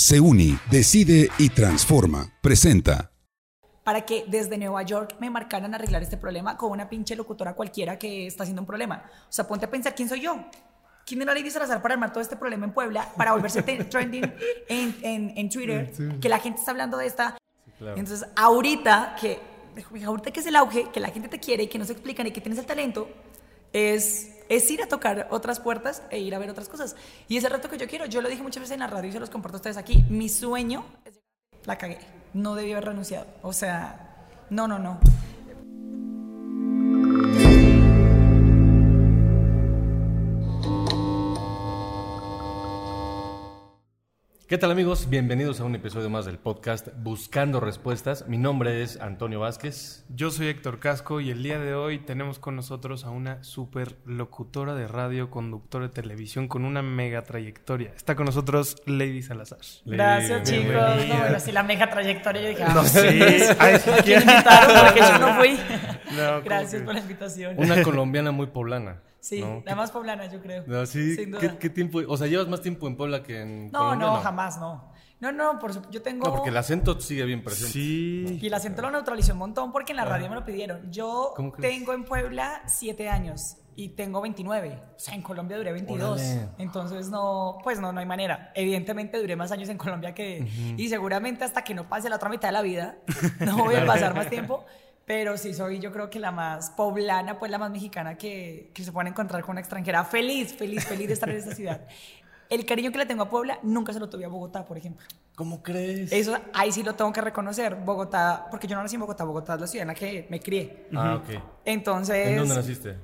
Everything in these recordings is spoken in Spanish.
Se une, decide y transforma. Presenta. Para que desde Nueva York me marcaran arreglar este problema con una pinche locutora cualquiera que está haciendo un problema. O sea, ponte a pensar quién soy yo. ¿Quién era Lady Salazar para armar todo este problema en Puebla? Para volverse trending en, en, en Twitter. Que la gente está hablando de esta. Entonces, ahorita que, ahorita que es el auge, que la gente te quiere y que no se explican y que tienes el talento, es, es ir a tocar otras puertas e ir a ver otras cosas. Y ese reto que yo quiero, yo lo dije muchas veces en la radio y se los comparto a ustedes aquí. Mi sueño es la cagué. No debí haber renunciado. O sea, no, no, no. ¿Qué tal amigos? Bienvenidos a un episodio más del podcast Buscando Respuestas. Mi nombre es Antonio Vázquez. Yo soy Héctor Casco y el día de hoy tenemos con nosotros a una super locutora de radio, conductora de televisión con una mega trayectoria. Está con nosotros Lady Salazar. Gracias chicos. No, bueno, sí, la mega trayectoria. Yo dije, ah, No, sí. ¿a quién invitaron? Porque yo no fui. No, Gracias ¿cómo por la invitación. Una colombiana muy poblana. Sí, ¿no? la más poblana, yo creo. No, sí. Sin duda. ¿Qué, qué tiempo? O sea, llevas más tiempo en Puebla que en No, Colombia, no, jamás, no. No, no, por su- yo tengo... No, porque el acento sigue bien presente. Sí. Y el acento lo neutralicé un montón porque en la radio me lo pidieron. Yo tengo en Puebla 7 años y tengo 29. O sea, en Colombia duré 22. Órale. Entonces, no, pues no, no hay manera. Evidentemente duré más años en Colombia que... Y seguramente hasta que no pase la otra mitad de la vida, no voy a pasar más tiempo. Pero sí soy yo creo que la más poblana, pues la más mexicana que, que se puede encontrar con una extranjera. Feliz, feliz, feliz de estar en esta ciudad. El cariño que le tengo a Puebla nunca se lo tuve a Bogotá, por ejemplo. ¿Cómo crees? Eso ahí sí lo tengo que reconocer. Bogotá, porque yo no nací en Bogotá, Bogotá es la ciudad en la que me crié. Ah, ok. Entonces, ¿En dónde naciste?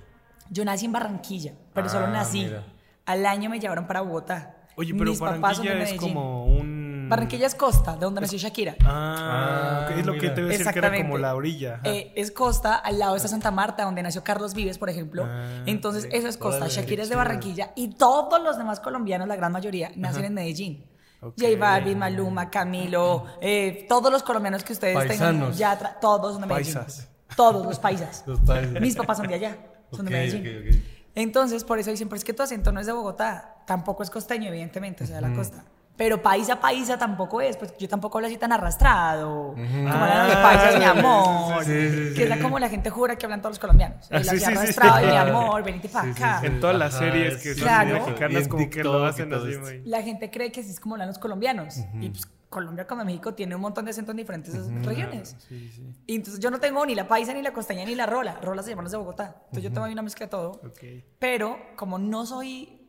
yo nací en Barranquilla, pero Ah, solo nací. mira. Al año me llevaron para Bogotá. Oye, pero Mis papás son de Barranquilla es como un... Barranquilla es costa, de donde nació Shakira. Ah, Ah, es lo que te voy a decir que era como la orilla. Eh, es costa, al lado está Santa Marta, donde nació Carlos Vives, por ejemplo. Ah, Entonces, eso es costa. Shakira es de. Barranquilla y todos los demás colombianos, la gran mayoría, nacen en Medellín. Ok. J Balvin, Maluma, Camilo, eh, todos los colombianos que ustedes tengan, Paisanos. ya tra- todos son de Medellín. Paisas. Todos los paisas. Los países. Mis papás son de allá, son de Medellín. Entonces, por eso dicen, pero es que tu acento no es de Bogotá, tampoco es costeño, evidentemente, o sea, de la costa. Pero paisa, paisa tampoco es, pues yo tampoco hablo así tan arrastrado, como hablan los Ah, paisas, mi amor, sí, sí, sí. que es la- como la gente jura que hablan todos los colombianos. Ah, El así arrastrado, y mi amor, venite para acá. En todas las Ajá, series que son Claro. Mexicanas como que lo hacen así. La gente cree que así es como hablan los colombianos. Y pues Colombia como México tiene un montón de acentos en diferentes regiones. Sí, sí. Y entonces yo no tengo ni la paisa, ni la costeña, ni la rola. Rola se llaman los de Bogotá. Entonces yo tengo ahí una mezcla de todo. Ok. Pero como no soy,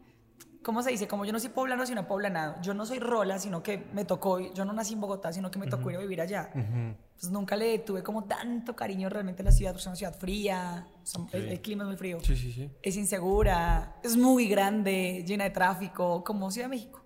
¿cómo se dice? Como yo no soy poblano, sino poblanado. Yo no soy rola, sino que me tocó, yo no nací en Bogotá, sino que me tocó ir a vivir allá. Pues nunca le tuve como tanto cariño realmente a la ciudad, porque es una ciudad fría, son- el, el clima es muy frío, Sí, sí, sí. es insegura, es muy grande, llena de tráfico, como Ciudad de México.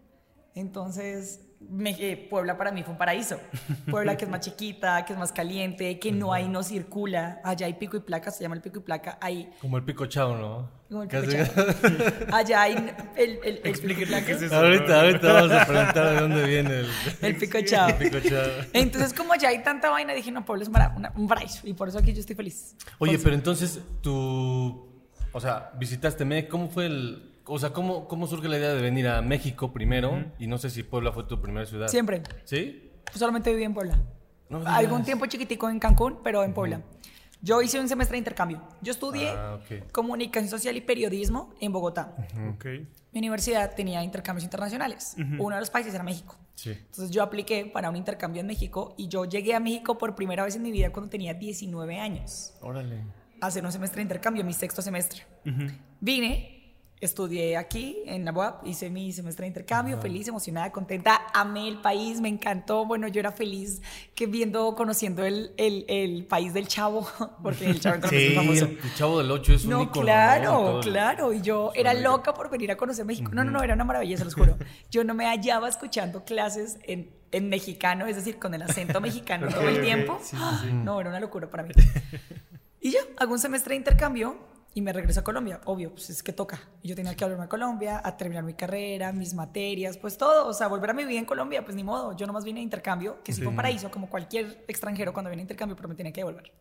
Entonces, me- eh, Puebla para mí fue un paraíso. Puebla que es más chiquita, que es más caliente, que no hay, no circula. Allá hay pico y placa, se llama el pico y placa. Ahí Como el pico chao, ¿no? como el pico Allá hay el, el, el pico y placa. qué es eso. ahorita, ahorita vamos a preguntar de dónde viene el, El pico chao. el pico chao. Entonces, como allá hay tanta vaina, dije, no, Puebla es mara- una- un paraíso. Y por eso aquí yo estoy feliz. Oye, pero entonces tú, o sea, visitaste México, ¿cómo fue el, o sea, cómo, cómo surge la idea de venir a México primero? Y no sé si Puebla fue tu primera ciudad. Siempre. ¿Sí? Pues solamente viví en Puebla. No. Algún tiempo chiquitico en Cancún, pero en Puebla. Yo hice un semestre de intercambio. Yo estudié Ah, ok. comunicación social y periodismo en Bogotá. Ok. Mi universidad tenía intercambios internacionales. Uno de los países era México. Sí. Entonces yo apliqué para un intercambio en México y yo llegué a México por primera vez en mi vida cuando tenía 19 años Órale. a hacer un semestre de intercambio, mi sexto semestre. Vine, estudié aquí en la UAP, hice mi semestre de intercambio, feliz, emocionada, contenta, amé el país, me encantó. Bueno, yo era feliz que viendo, conociendo el, el, el país del chavo, porque el chavo Sí, famoso. el Chavo del Ocho es un No, ¿no? claro, el- claro. Y yo era loca por venir a conocer México. No, no, no, era una maravilla, se los juro. Yo no me hallaba escuchando clases en, en mexicano, es decir, con el acento mexicano todo el tiempo. Sí, sí. No, era una locura para mí. Y ya, hago un semestre de intercambio y me regreso a Colombia. Obvio, pues es que toca. Yo tenía que volverme a Colombia, a terminar mi carrera, mis materias, pues todo. O sea, volver a mi vida en Colombia, pues ni modo. Yo nomás vine de intercambio, que sí, fue un paraíso, como cualquier extranjero cuando viene a intercambio, pero me tenía que devolver.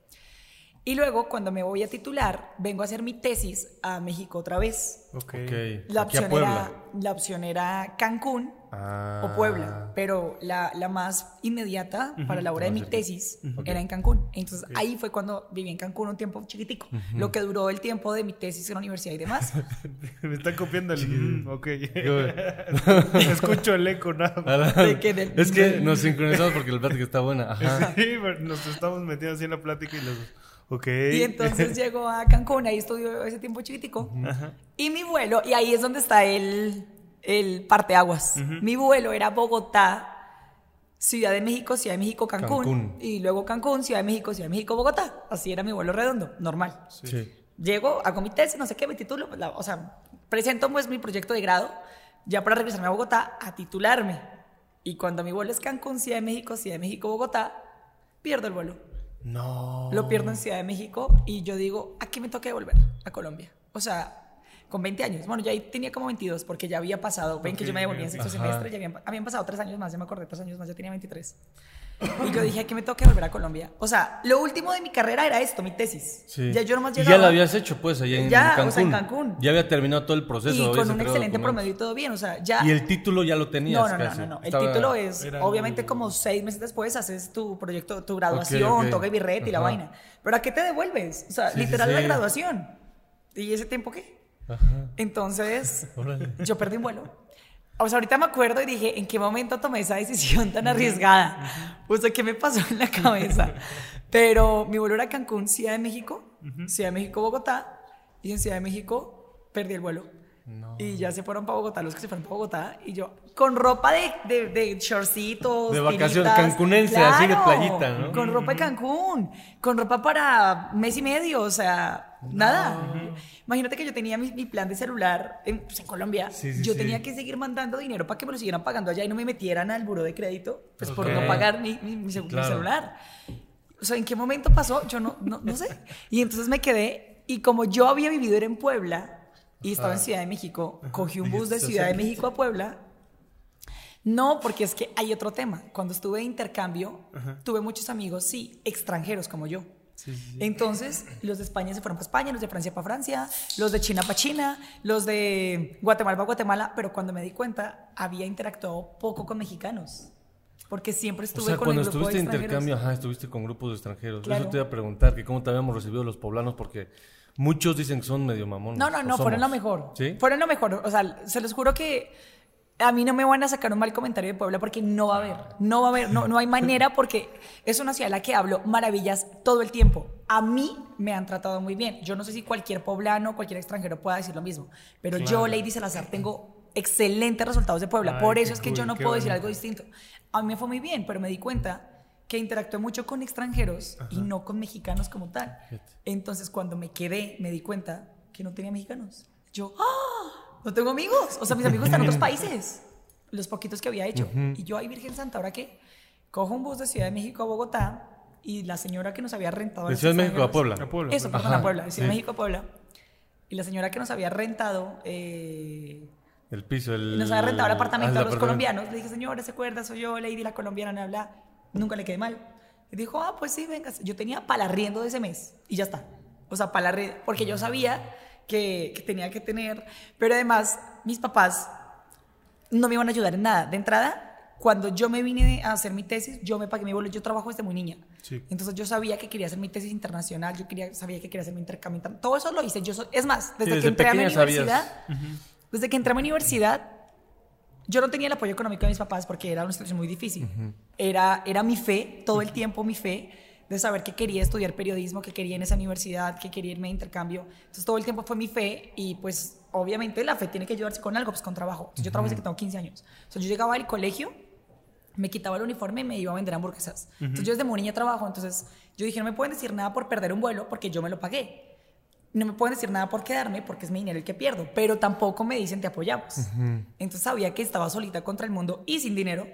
Y luego, cuando me voy a titular, vengo a hacer mi tesis a México otra vez. Ok. La Aquí a opción, Puebla. era, la opción era Cancún Ah. o Puebla, pero la, la más inmediata para la hora de mi tesis Ok. era en Cancún. Entonces ahí fue cuando viví en Cancún un tiempo chiquitico, lo que duró el tiempo de mi tesis en la universidad y demás. Me está copiando el... ok. Escucho el eco nada más. De que del- Es que nos sincronizamos porque la plática está buena. Ajá. Sí, nos estamos metiendo así en la plática y los... Ok. Y entonces llegó a Cancún, ahí estudió ese tiempo chiquitico. Y mi vuelo, y ahí es donde está el, el parteaguas. Mi vuelo era Bogotá, Ciudad de México, Ciudad de México, Cancún, Cancún. Y luego Cancún, Ciudad de México, Ciudad de México, Bogotá. Así era mi vuelo redondo, normal. Sí. Llego, hago mi tesis, no sé qué, mi título, la- o sea, presento pues mi proyecto de grado ya para regresarme a Bogotá a titularme. Y cuando mi vuelo es Cancún, Ciudad de México, Ciudad de México, Bogotá, pierdo el vuelo. No. Lo pierdo en Ciudad de México y yo digo, aquí me toca volver a Colombia. O sea, con 20 años. Bueno, ya ahí tenía como 22 porque ya había pasado. Ven que yo me devolví en sexto semestre, ya habían, habían pasado tres años más, ya me acordé, tres años más, ya tenía 23. Y yo dije, aquí me toca volver a Colombia. O sea, lo último de mi carrera era esto, mi tesis. Sí. Ya yo nomás llegaba. ya lo habías hecho, pues, allá en Ya, Cancún. o sea, en Cancún. Ya había terminado todo el proceso. y con un excelente promedio y todo bien. O sea, ya. Y el título ya lo tenías No, no, no, casi. no, no. El Estaba- título es, Era obviamente, el- como seis meses después haces tu proyecto, tu graduación, ok. toca y birrete y la vaina. Pero ¿a qué te devuelves? O sea, sí, literal sí. la graduación. ¿Y ese tiempo qué? Ajá. Entonces, yo perdí un vuelo. O sea, ahorita me acuerdo y dije, ¿en qué momento tomé esa decisión tan arriesgada? O sea, ¿qué me pasó en la cabeza? Pero mi vuelo era Cancún, Ciudad de México, Ciudad de México, Bogotá, y en Ciudad de México perdí el vuelo. Y ya se fueron para Bogotá, los que se fueron para Bogotá, y yo con ropa de, de, de shortcitos. De vacación, tiritas. cancunense, así de playita, ¿no? Con ropa de Cancún, con ropa para mes y medio, o sea, nada. Imagínate que yo tenía mi, mi plan de celular en, pues, en Colombia. Sí, sí, yo sí. tenía que seguir mandando dinero para que me lo siguieran pagando allá y no me metieran al buro de crédito, pues por no pagar mi, mi- mi Claro. celular. O sea, ¿en qué momento pasó? Yo no, no, no sé. Y entonces me quedé, y como yo había vivido era en Puebla y estaba en Ciudad de México, cogí un bus de Ciudad de México a Puebla. No, porque es que hay otro tema. Cuando estuve de intercambio, tuve muchos amigos, sí, extranjeros como yo. Entonces, los de España se fueron para España, los de Francia para Francia, los de China para China, los de Guatemala para Guatemala, pero cuando me di cuenta, había interactuado poco con mexicanos. Porque siempre O estuve sea, con cuando el grupo estuviste de extranjeros. intercambio, ajá, estuviste con grupos de extranjeros. Claro. Eso te iba a preguntar, que cómo te habíamos recibido los poblanos, porque muchos dicen que son medio mamones. No, no, o no, fueron lo mejor. ¿Sí? Fueron lo mejor. O sea, se los juro que a mí no me van a sacar un mal comentario de Puebla porque no va a haber. No va a haber, no, no hay manera porque es una ciudad a la que hablo maravillas todo el tiempo. A mí me han tratado muy bien. Yo no sé si cualquier poblano, cualquier extranjero pueda decir lo mismo, pero yo, Lady Salazar, tengo excelentes resultados de Puebla. Ay, Por eso es que yo cool, no qué puedo decir bonito. algo distinto. A mí me fue muy bien, pero me di cuenta que interactué mucho con extranjeros y no con mexicanos como tal. Entonces, cuando me quedé, me di cuenta que no tenía mexicanos. Yo, ¡ah! No tengo amigos. O sea, mis amigos están en otros países. Los poquitos que había hecho. Y yo, ay, Virgen Santa, ¿ahora qué? Cojo un bus de Ciudad de México a Bogotá y la señora que nos había rentado. De Ciudad de México a Puebla. A Puebla. Eso, Puebla. perdón, a Puebla. De Ciudad de sí. México a Puebla. Y la señora que nos había rentado. eh, El piso, el... nos había rentado el apartamento Ah, a los apartamento. colombianos. Le dije, señora, ¿se acuerda? Soy yo, Lady, la colombiana, me habla. Nunca le quedé mal. Y dijo, ah, pues sí, venga. Yo tenía palarriendo de ese mes y ya está. O sea, palarriendo, porque yo sabía que, que tenía que tener. Pero además, mis papás no me iban a ayudar en nada. De entrada, cuando yo me vine a hacer mi tesis, yo me pagué mi vuelo. Yo trabajo desde muy niña. Sí. Entonces yo sabía que quería hacer mi tesis internacional, yo quería, sabía que quería hacer mi intercambio. inter- Todo eso lo hice. Yo so- es más, desde, desde que entré a mi pequeña sabías. universidad, desde que entré a mi universidad, yo no tenía el apoyo económico de mis papás porque era una situación muy difícil. era, era mi fe, todo el tiempo mi fe, de saber que quería estudiar periodismo, que quería en esa universidad, que quería irme de intercambio. Entonces todo el tiempo fue mi fe y pues obviamente la fe tiene que ayudarse con algo, pues con trabajo. Entonces, yo trabajo desde que tengo 15 años. Entonces yo llegaba al colegio, me quitaba el uniforme y me iba a vender hamburguesas. Entonces yo desde muy niña trabajo, entonces yo dije, no me pueden decir nada por perder un vuelo porque yo me lo pagué. No me pueden decir nada por quedarme porque es mi dinero el que pierdo, pero tampoco me dicen te apoyamos. Entonces sabía que estaba solita contra el mundo y sin dinero.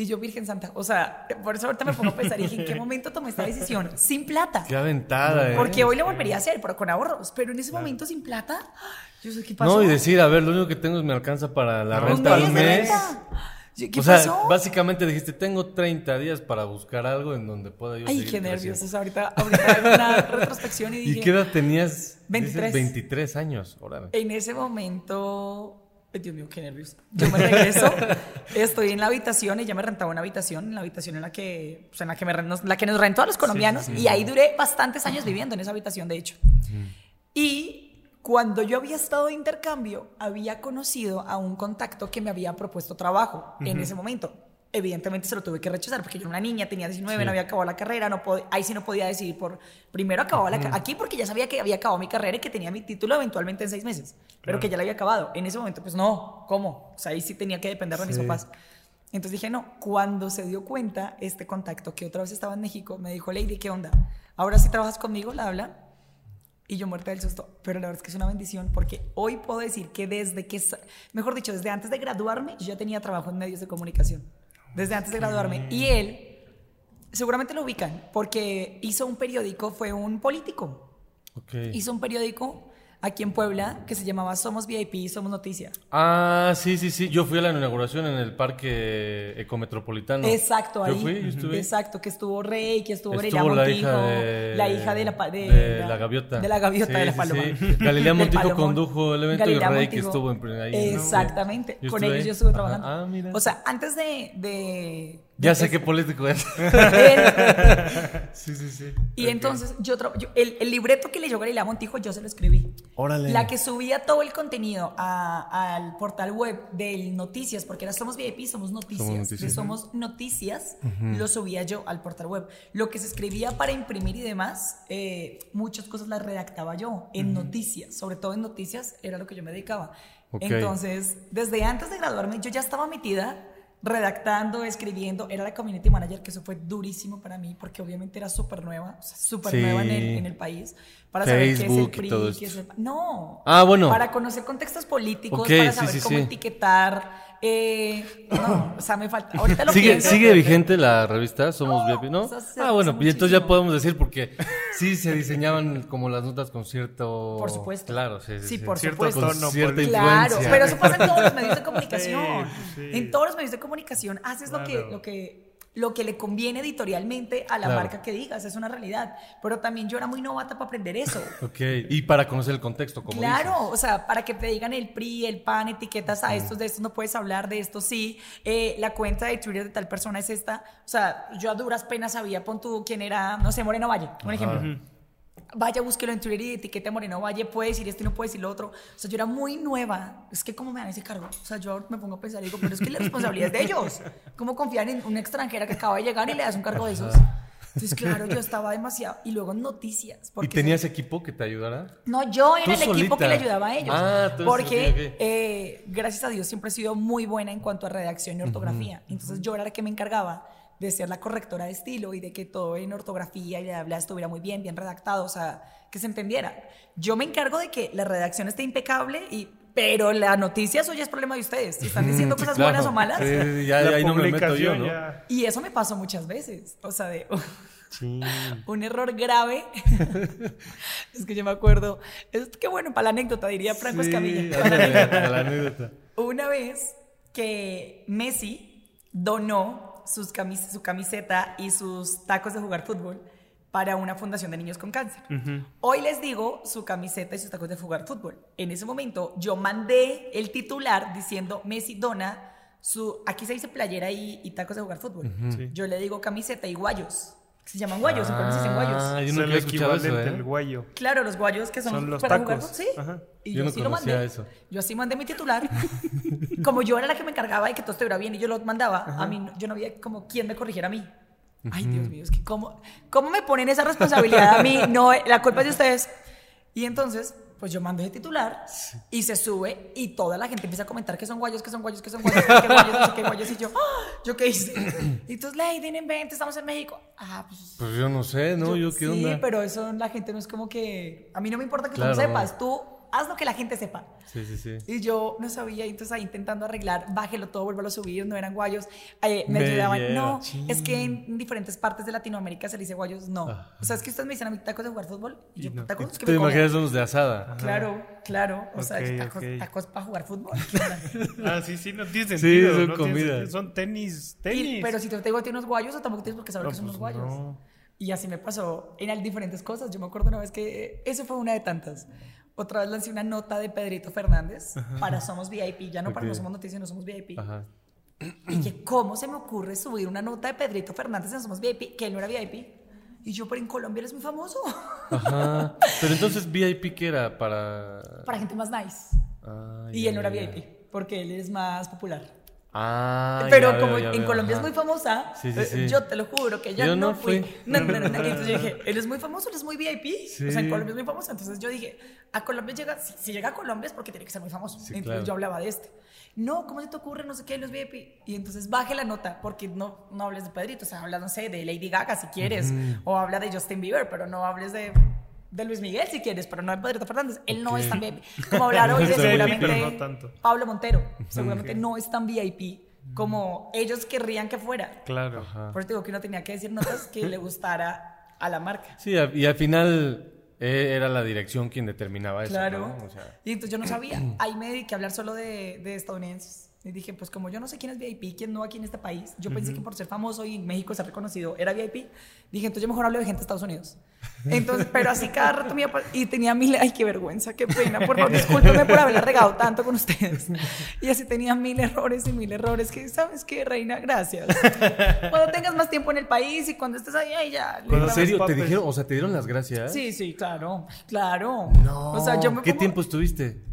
Y yo, Virgen Santa, o sea, por eso ahorita me pongo a pensar y dije, ¿en qué momento tomé esta decisión? Sin plata. Qué aventada, ¿eh? Porque hoy lo volvería a hacer, pero con ahorros. Pero en ese momento sin plata, yo sé qué pasó. No, y decir, a ver, lo único que tengo es me alcanza para la renta al mes. ¿Qué o sea, pasó? básicamente dijiste, tengo 30 días para buscar algo en donde pueda yo Ay, qué nervios. creciendo. O sea, ahorita, ahorita una retrospección y dije... ¿Y qué edad tenías? 23. Dices 23 años, órale. En ese momento Dios mío, qué nervios. Yo me regreso, estoy en la habitación, ella me rentaba una habitación, en la habitación en la que, pues, en la que, me, nos- la que nos rentó a los colombianos, y ahí duré bastantes años viviendo en esa habitación, de hecho. Y cuando yo había estado de intercambio, había conocido a un contacto que me había propuesto trabajo en ese momento. Evidentemente se lo tuve que rechazar porque yo era una niña, tenía 19, no había acabado la carrera, no ahí sí no podía decidir por... Primero acababa la aquí porque ya sabía que había acabado mi carrera y que tenía mi título eventualmente en seis meses, pero que ya la había acabado. En ese momento, pues no, ¿cómo? O sea, ahí sí tenía que depender de mis Sí. papás. Entonces dije, no, cuando se dio cuenta este contacto que otra vez estaba en México, me dijo, Lady, ¿qué onda? Ahora sí trabajas conmigo, la habla. Y yo muerta del susto. Pero la verdad es que es una bendición porque hoy puedo decir que desde que, mejor dicho, desde antes de graduarme, yo ya tenía trabajo en medios de comunicación. Desde antes de graduarme. Y él, seguramente lo ubican, porque hizo un periódico, fue un político. Ok. Hizo un periódico aquí en Puebla que se llamaba Somos VIP, Somos Noticia. Ah, sí, sí, sí. Yo fui a la inauguración en el parque ecometropolitano. Exacto, ahí. Yo fui, yo estuve. Exacto, que estuvo Rey, que estuvo, Estuvo Galilea la Montijo, hija de... la hija de la, de, de la gaviota. De la gaviota Sí, de la paloma. sí. Galilea Montijo condujo el evento Galilea y Rey que Montijo. estuvo en, ahí. Exactamente. Con ellos ahí. yo estuve trabajando. Ah, mira. O sea, antes de... de ya sé qué político es. Sí, sí, sí. y entonces yo, yo- el, el libreto que leyó Galilea Montijo yo se lo escribí. Órale. La que subía todo el contenido a- al portal web del Noticias, porque era Somos VIP, Somos Noticias. Somos Noticias. Somos Noticias lo subía yo al portal web. Lo que se escribía para imprimir y demás, eh, muchas cosas las redactaba yo en Noticias, sobre todo en Noticias era lo que yo me dedicaba. Ok. Entonces, desde antes de graduarme, yo ya estaba metida redactando, escribiendo, era la community manager, que eso fue durísimo para mí, porque obviamente era súper nueva, o sea, súper Sí. nueva en el, en el país, para saber qué es el PRI, todo qué es esto. el... No. Ah, bueno. Para conocer contextos políticos, para saber sí, cómo etiquetar. Eh, no, o sea, me falta. Ahorita lo ¿Sigue, pienso. ¿Sigue vigente la revista Somos No, VIP, no? o sea, se- ah, bueno, y entonces ya podemos decir porque sí se diseñaban como las notas con cierto... Por supuesto. Claro, sí, sí. Sí, por Cierto supuesto. Con tono cierta. Claro, influencia. pero eso pasa en todos los medios de comunicación. Sí, sí. En todos los medios de comunicación haces lo que, Claro. lo que lo que le conviene editorialmente a la Claro. marca que digas, es una realidad. Pero también yo era muy novata para aprender eso. Ok, y para conocer el contexto, como Claro, dices. o sea, para que te digan el PRI, el PAN, etiquetas a estos, de estos no puedes hablar, de estos sí, eh, la cuenta de Twitter de tal persona es esta. O sea, yo a duras penas sabía, pon tú quién era, no sé, Moreno Valle, un ejemplo. Vaya, búsquelo en Twitter y etiquete a Moreno Valle, puede decir esto y no puede decir lo otro. O sea, yo era muy nueva. Es que, ¿cómo me dan ese cargo? O sea, yo me pongo a pensar y digo, pero es que la responsabilidad es de ellos. ¿Cómo confiar en una extranjera que acaba de llegar y le das un cargo de esos? Entonces, claro, yo estaba demasiado. Y luego noticias. ¿Y porque tenías equipo que te ayudara? no, yo era el equipo que solita. le ayudaba a ellos. Ah, porque, ok, ok. eh, gracias a Dios, siempre he sido muy buena en cuanto a redacción y ortografía. Entonces, yo era la que me encargaba de ser la correctora de estilo y de que todo en ortografía y bla, bla, estuviera muy bien, bien redactado, o sea, que se entendiera. Yo me encargo de que la redacción esté impecable y... Pero la noticia, eso ya es problema de ustedes. Si están diciendo cosas claro. buenas o malas. Sí, sí, ya, La ahí no me meto yo, publicación ¿no? ya- Y eso me pasó muchas veces. O sea, de... Sí. un error grave. es que yo me acuerdo. Es que bueno, para la anécdota, diría Franco Sí, Escamilla. Para la la anécdota. Una vez que Messi donó sus camis- su camiseta y sus tacos de jugar fútbol para una fundación de niños con cáncer. Hoy les digo su camiseta y sus tacos de jugar fútbol. En ese momento yo mandé el titular diciendo Messi dona su, aquí se dice playera y, y tacos de jugar fútbol. Sí. Yo le digo camiseta y guayos. Se llaman guayos, en Colombia se dicen guayos. Ah, yo nunca el escuchado eso, equivalente ¿eh? al guayo. Claro, los guayos que son, Son los para tacos. jugar, sí. Ajá. Y Yo yo, no sí lo mandé. eso. Yo así mandé mi titular. como yo era la que me encargaba de que todo estuviera bien y yo lo mandaba, a mí no- yo no había como quien me corrigiera a mí. Ay, Dios mío, es que cómo, cómo me ponen esa responsabilidad a mí, no, la culpa es de ustedes. Y entonces, pues yo mando ese titular y se sube y toda la gente empieza a comentar que son guayos, que son guayos, que son guayos, que guayos, no sé qué guayos. Y yo, ¡ah! ¿yo qué hice? Y entonces, Lady, no inventes, estamos en México. Ah, pues Pues yo no sé, ¿no? Yo, qué sí, onda. pero eso la gente no es como que. A mí no me importa que tú no sepas, tú haz lo que la gente sepa. Sí, sí, sí. Y yo no sabía, y entonces ahí intentando arreglar, bájelo todo, vuélvalo a subir, no eran guayos. Eh, me Me ayudaban, lleva, no, sí. es que en diferentes partes de Latinoamérica se le dice guayos, no. Ah. O sea, es que ustedes me dicen a mí tacos de jugar fútbol, y yo, Y no. tacos que Te me imaginas unos de asada. Claro, claro. O sea, Ok, tacos, ok. tacos para jugar fútbol. Ah, sí, sí, no tiene Sí, sentido. son no tiene comida. sentido. Son tenis, Y- tenis. pero si te digo que unos guayos, o tampoco tienes por qué saber No, que son pues unos guayos. no. Y así me pasó en diferentes cosas. Yo me acuerdo una vez que eso fue una de tantas. Otra vez lancé una nota de Pedrito Fernández para Somos VIP, ya no para Ok. No Somos Noticias, no Somos VIP. Ajá. Y dije, ¿cómo se me ocurre subir una nota de Pedrito Fernández en Somos VIP? Que él no era VIP. Y yo, pero en Colombia él es muy famoso. Ajá. Pero entonces VIP que era para. para gente más nice. Ah, Y él no era. VIP, porque él es más popular. Ah, Pero veo, como en veo, Colombia ajá. es muy famosa, Sí, sí, eh, sí. yo te lo juro que ya Yo no, no fui. fui. No, no. Entonces yo dije, él es muy famoso, él es muy VIP. O sea, en. Colombia es muy famoso. Entonces yo dije, a Colombia llega, si, si llega a Colombia es porque tiene que ser muy famoso. Entonces claro. yo hablaba de este. No, ¿cómo se te ocurre? No sé qué, los VIP. Y entonces baje la nota, porque no, no hables de Pedrito. O sea, habla, no sé, de Lady Gaga si quieres, o habla de Justin Bieber, pero no hables de. De Luis Miguel si quieres, pero no de Pedrito Fernández. Él no es tan VIP. Como hablar hoy de Es VIP, seguramente pero no tanto. Pablo Montero. Seguramente no es tan VIP como ellos querrían que fuera. Claro. Ajá. Por eso digo que uno tenía que decir notas que le gustara a la marca. Sí, y al final eh, era la dirección quien determinaba eso. Claro. ¿no? O sea, Y entonces yo no sabía. Ahí me dediqué a hablar solo de, de estadounidenses. Y dije, pues como yo no sé quién es VIP, quién no aquí en este país, yo pensé que por ser famoso y en México ser reconocido era VIP. Dije, entonces yo mejor hablo de gente de Estados Unidos. Entonces, pero así cada rato me y tenía mil, ay, qué vergüenza, qué pena, por favor, discúlpeme por haberla regado tanto con ustedes. Y así tenía mil errores y mil errores que, ¿sabes qué, reina? Gracias. Cuando tengas más tiempo en el país y cuando estés ahí, ahí ya. ¿En serio? ¿Te dijeron, o sea, te dieron las gracias? Sí, sí, claro, claro. No. O sea, yo me ¿Qué pongo- tiempo estuviste?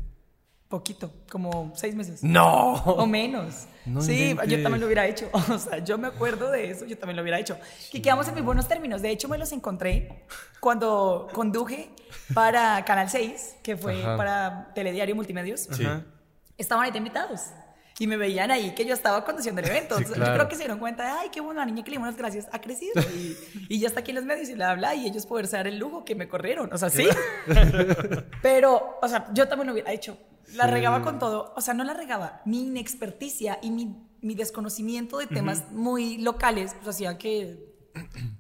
Poquito, como seis meses. No. O menos. No sí, inventes. yo también lo hubiera hecho. O sea, yo me acuerdo de eso, yo también lo hubiera hecho. Y quedamos en muy buenos términos. De hecho, me los encontré cuando conduje para Canal 6, que fue Ajá. para Telediario Multimedios. Sí. Estaban ahí de invitados. Y me veían ahí que yo estaba conduciendo el evento. Sí, Entonces, claro. Yo creo que se dieron cuenta de, ay, qué buena niña que le dimos las gracias. Ha crecido. Y, y ya está aquí en los medios y le habla y ellos poderse dar el lujo que me corrieron. O sea, sí. Pero, o sea, yo también lo hubiera hecho. La regaba con todo. O sea, no la regaba. Mi inexperticia y mi, mi desconocimiento de temas muy locales, pues hacía que,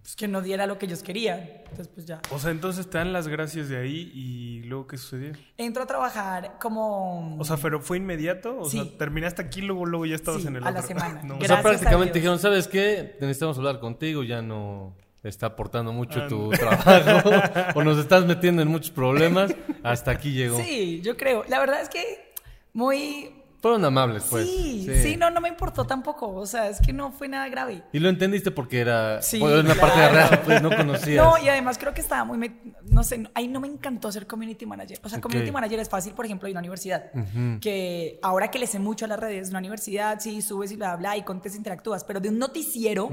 pues, que no diera lo que ellos querían. Entonces, pues ya. O sea, entonces te dan las gracias de ahí y luego qué sucedió. Entro a trabajar como... O sea, pero fue inmediato, o Sí. sea, terminaste aquí luego luego ya estabas Sí, en el a la otro. semana. No. O sea, prácticamente dijeron, ¿sabes qué? Necesitamos hablar contigo, ya no está aportando mucho tu trabajo o nos estás metiendo en muchos problemas. Hasta aquí llegó. Sí, yo creo. La verdad es que muy... Fueron amables, pues. sí, sí, no, no me importó tampoco. O sea, es que no fue nada grave. Y lo entendiste porque era Sí, bueno, una parte claro. real, pues no conocías. No, y además creo que estaba muy... No sé, no- ahí no me encantó ser community manager. O sea, community Ok. manager es fácil, por ejemplo, en una universidad. Que ahora que le sé mucho a las redes, una universidad, sí, subes y bla, bla, y contestas, interactúas. Pero de un noticiero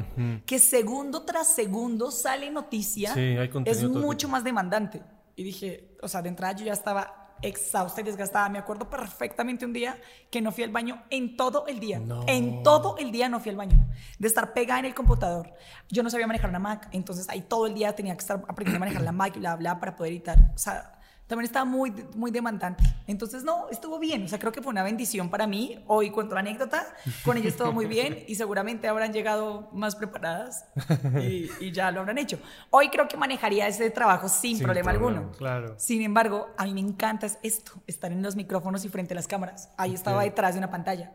que segundo tras segundo sale noticia, Sí, hay es mucho más demandante. Y dije, o sea, de entrada yo ya estaba exhausta y desgastada. Me acuerdo perfectamente un día que no fui al baño en todo el día. En todo el día no fui al baño. De estar pegada en el computador. Yo no sabía manejar una Mac, entonces ahí todo el día tenía que estar aprendiendo a manejar la Mac y bla, bla, para poder editar. O sea, también estaba muy, muy demandante. Entonces, no, estuvo bien. O sea, creo que fue una bendición para mí. Hoy cuento la anécdota. Con ella estuvo muy bien y seguramente habrán llegado más preparadas y, y ya lo habrán hecho. Hoy creo que manejaría ese trabajo sin, Sin problema problema. alguno. Claro. Sin embargo, a mí me encanta es esto, estar en los micrófonos y frente a las cámaras. Ahí estaba detrás de una pantalla.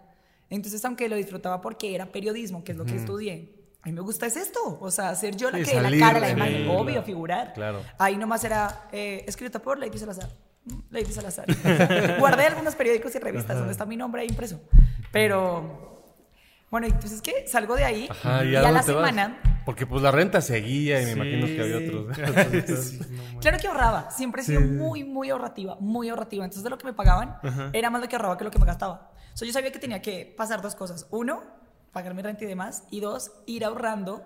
Entonces, aunque lo disfrutaba porque era periodismo, que es lo que estudié, a mí me gusta es esto, o sea, ser yo la Sí, que dé la salir, cara, la sí, imagen, claro. obvio, figurar. Claro. Ahí nomás era eh, escrita por Lady Salazar. Mm, Lady Salazar. Guardé algunos periódicos y revistas donde está mi nombre ahí impreso. Pero, bueno, entonces, ¿qué? Salgo de ahí Ajá, y ¿y a a la te vas? semana... Porque pues la renta seguía y me imagino que había Sí. otros. Sí. Claro que ahorraba, siempre he sido muy, muy ahorrativa, muy ahorrativa. Entonces de lo que me pagaban era más lo que ahorraba que lo que me gastaba. O sea, yo sabía que tenía que pasar dos cosas. Uno, pagar mi renta y demás. Y dos, ir ahorrando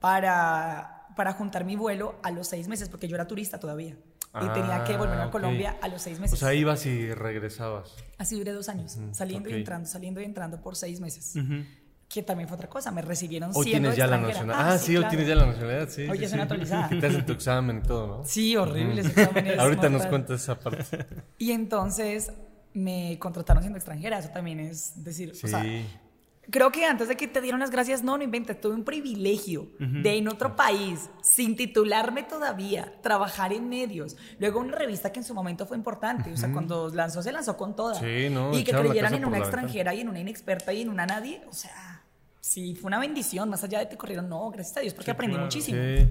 para, para juntar mi vuelo a los seis meses, porque yo era turista todavía. Y tenía que volver Ah, a ok. Colombia a los seis meses. O sea, ibas y regresabas. Así duré dos años, saliendo ok. y entrando, saliendo y entrando por seis meses. Ujú. Que también fue otra cosa, me recibieron Hoy tienes ya la nacionalidad. Ah, sí, hoy claro. tienes ya la nacionalidad, sí. Hoy sí, soy sí. naturalizada. Que te hacen tu examen y todo, ¿no? Sí, horribles exámenes. Ahorita nos cuentas esa parte. Y entonces me contrataron siendo extranjera, eso también es decir, o sea, Sí. Creo que antes de que te dieron las gracias, no, no inventes, tuve un privilegio de en otro país, sin titularme todavía, trabajar en medios. Luego una revista que en su momento fue importante, o sea, cuando lanzó, se lanzó con toda. Sí, no, Y que creyeran en una ventana. extranjera y en una inexperta y en una nadie, o sea, sí, fue una bendición, más allá de que corrieron, no, gracias a Dios, porque aprendí claro. muchísimo. Sí.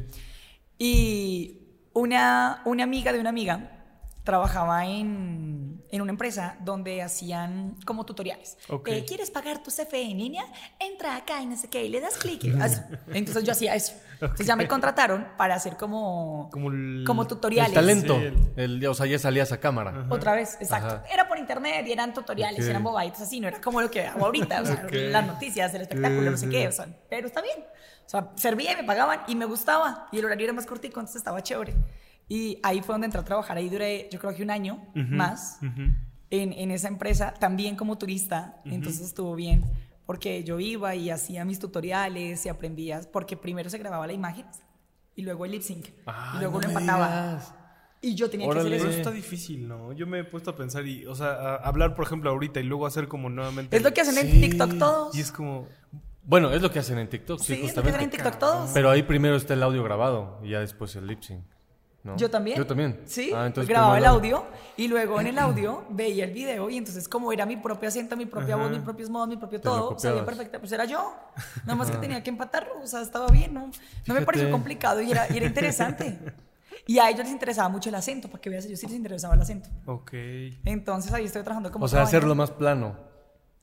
Y una, una amiga de una amiga trabajaba en, en una empresa donde hacían como tutoriales. Ok. Eh, ¿Quieres pagar tu CFE en línea? Entra acá y no sé qué, y le das clic. Entonces yo hacía eso. Entonces ya me contrataron para hacer como, Como el- como tutoriales. El talento. Sí, El, o sea, ya salías a cámara. Otra vez, exacto. Ajá. Era por internet y eran tutoriales, Ok. eran bobaditas así, no era como lo que hago ahorita, o sea, las noticias, el espectáculo, no sé qué, o sea, pero está bien. O sea, servía y me pagaban y me gustaba y el horario era más cortico, entonces estaba chévere. Y ahí fue donde entré a trabajar, ahí duré yo creo que un año más en, en esa empresa, también como turista, entonces estuvo bien, porque yo iba y hacía mis tutoriales y aprendía, porque primero se grababa la imagen y luego el lip sync, Ay, y luego no lo empataba. Y yo tenía que Órale. hacer Pero eso. eso está difícil, ¿no? Yo me he puesto a pensar y, o sea, a hablar, por ejemplo, ahorita y luego hacer como nuevamente. Es lo que hacen en Sí. TikTok todos. Y es como. Bueno, es lo que hacen en TikTok, sí, Sí, es lo que justamente. hacen en TikTok todos. Pero ahí primero está el audio grabado y ya después el lip sync. ¿No? Yo también. Yo también. Sí, Ah, entonces grababa el audio y luego en el audio veía el video y entonces como era mi propio acento, mi propia voz, mi propios modos, mi propio Te todo, sabía perfecta, pues era yo. Nada más que tenía que empatarlo, o sea, estaba bien, ¿no? No me pareció complicado y era, y era interesante. Y a ellos les interesaba mucho el acento, para que veas, ellos sí les interesaba el acento. Ok. Entonces ahí estoy trabajando como O sea, hacerlo más plano.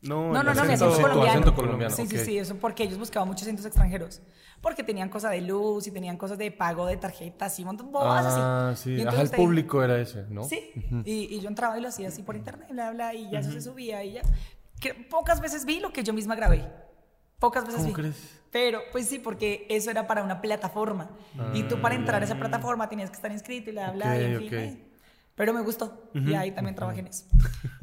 No, No, no, no, mi acento- acento colombiano. acento colombiano. Sí, sí, ok. sí, eso porque ellos buscaban muchos acentos extranjeros. Porque tenían cosas de luz y tenían cosas de pago de tarjetas y un montón de bobadas Ah, así. sí. Y Ajá, entonces el te- público era ese, ¿no? Sí, y, y yo entraba y lo hacía así por internet, bla, bla, y ya eso se subía y ya. Que pocas veces vi lo que yo misma grabé. Pocas veces ¿Cómo vi. crees? Pero, pues sí, porque eso era para una plataforma. y tú para entrar a esa plataforma tenías que estar inscrito y bla, bla, y en fin. ok. Pero me gustó. Y ahí también trabajé en eso.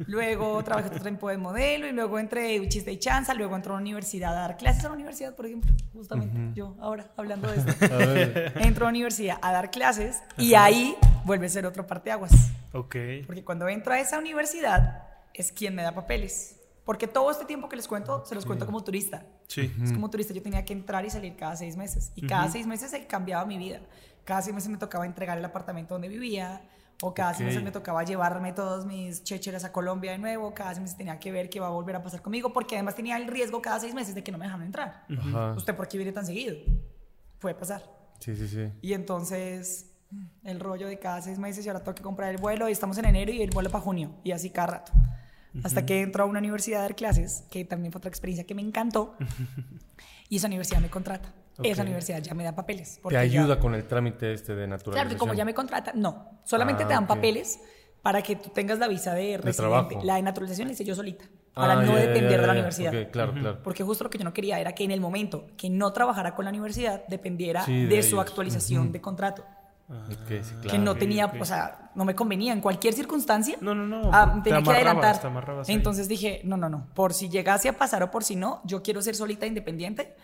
Luego trabajé otro tiempo de modelo y luego entré de chiste y chanza. Luego entré a una universidad a dar clases a la universidad, por ejemplo. Justamente yo ahora hablando de esto. A. Entro a la universidad a dar clases y ahí vuelve a ser otro parteaguas. Ok. Porque cuando entro a esa universidad es quien me da papeles. Porque todo este tiempo que les cuento, se los cuento como turista. Sí. Es como turista, yo tenía que entrar y salir cada seis meses. Y cada seis meses se cambiaba mi vida. Cada seis meses me tocaba entregar el apartamento donde vivía. O cada seis Ok. meses me tocaba llevarme todos mis checheras a Colombia de nuevo. Cada seis meses tenía que ver qué va a volver a pasar conmigo. Porque además tenía el riesgo cada seis meses de que no me dejaran entrar. Ajá. ¿Usted por qué viene tan seguido? Puede pasar. Sí, sí, sí. Y entonces el rollo de cada seis meses y ahora tengo que comprar el vuelo y estamos en enero y el vuelo para junio y así cada rato. Hasta que entro a una universidad a dar clases, que también fue otra experiencia que me encantó. y esa universidad me contrata. Esa Ok. universidad ya me da papeles. Te porque ya- ayuda con el trámite este de naturalización. Claro que como ya me contrata, no. Solamente Ah, te dan ok. papeles para que tú tengas la visa de residente. trabajo. la de naturalización la hice yo solita. Para Ah, no ya, depender ya, de la universidad. Ok, claro, claro. Porque justo lo que yo no quería era que en el momento que no trabajara con la universidad dependiera Sí, de, de su actualización de contrato. Ok, sí, que claro. no ok, tenía, o sea, no me convenía en cualquier circunstancia. No, no, no, ah, te tenía que adelantar. te. Entonces dije, no, no, no, por si llegase a pasar o por si no, yo quiero ser solita independiente.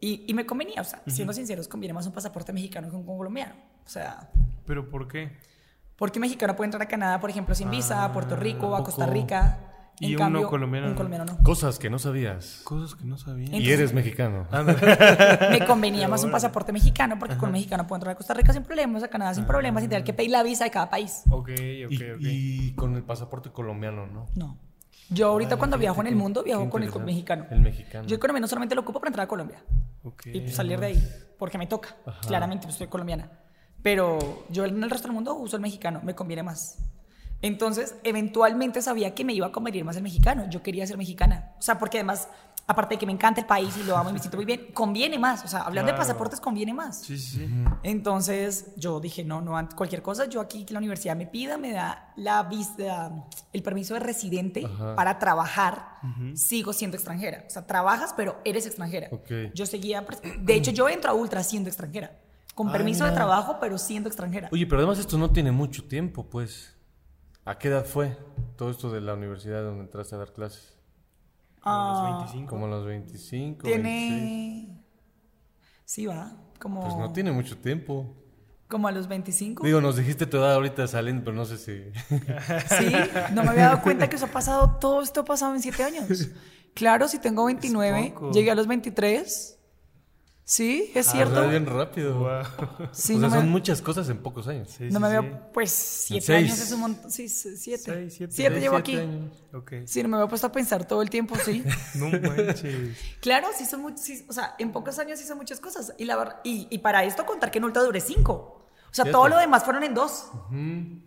Y, y me convenía, o sea, siendo sinceros, conviene más un pasaporte mexicano que un colombiano. O sea, ¿Pero por qué? porque mexicano puede entrar a Canadá, por ejemplo, sin visa, a Puerto Rico, a. Costa Rica. Y en uno cambio, colombiano un no. colombiano no. Cosas que no sabías. Cosas que no sabía. Entonces- Y eres mexicano. Me convenía más un pasaporte mexicano porque con mexicano puedo entrar a Costa Rica sin problemas, a Canadá sin problemas, sin tener que pedir la visa de cada país. Ok, ok, y, ok. y con el pasaporte colombiano, ¿no? No. Yo ahorita Ay, cuando viajo en el mundo, viajo con el mexicano. El mexicano. Yo el colombiano solamente lo ocupo para entrar a Colombia Y pues, salir de ahí, porque me toca. Claramente, pues soy colombiana. Pero yo en el resto del mundo uso el mexicano, me conviene más. Entonces, eventualmente sabía que me iba a convenir más el mexicano. Yo quería ser mexicana. O sea, porque además, aparte de que me encanta el país y lo amo y me siento muy bien, conviene más. O sea, hablando de Claro. pasaportes, conviene más. Sí, sí, sí. Entonces yo dije, no, no, cualquier cosa, yo aquí que la universidad me pida, me da la visa, el permiso de residente Ajá. para trabajar, sigo siendo extranjera. O sea, trabajas, pero eres extranjera. Ok. Yo seguía, pres- de hecho yo entro a Ultra siendo extranjera, con permiso de trabajo, pero siendo extranjera. Oye, pero además esto no tiene mucho tiempo, pues. ¿A qué edad fue todo esto de la universidad donde entraste a dar clases? Como a los Ah, 25. Como a los 25, 26. Tiene... Sí, va, como, Pues no tiene mucho tiempo. como a los 25. Digo, nos dijiste tu edad ahorita saliendo, pero no sé si... Sí, no me había dado cuenta que eso ha pasado, todo esto ha pasado en siete años. Claro, si tengo 29, poco. llegué a los 23. Sí, es Ah, cierto. va bien rápido. Wow. Sí, o sea, no me, son muchas cosas en pocos años. Sí, no sí, me sí. había, pues siete Seis. años es un montón. Sí, siete. Seis, siete. Siete Seis, llevo siete aquí. años. Ok. Sí, no me había puesto a pensar todo el tiempo, sí. No manches. claro, sí son muchas, o sea, en pocos años hice muchas cosas. Y, la, verdad- y, y para esto contar que en Ulta duré cinco. O sea, Cierto. todo lo demás fueron en dos.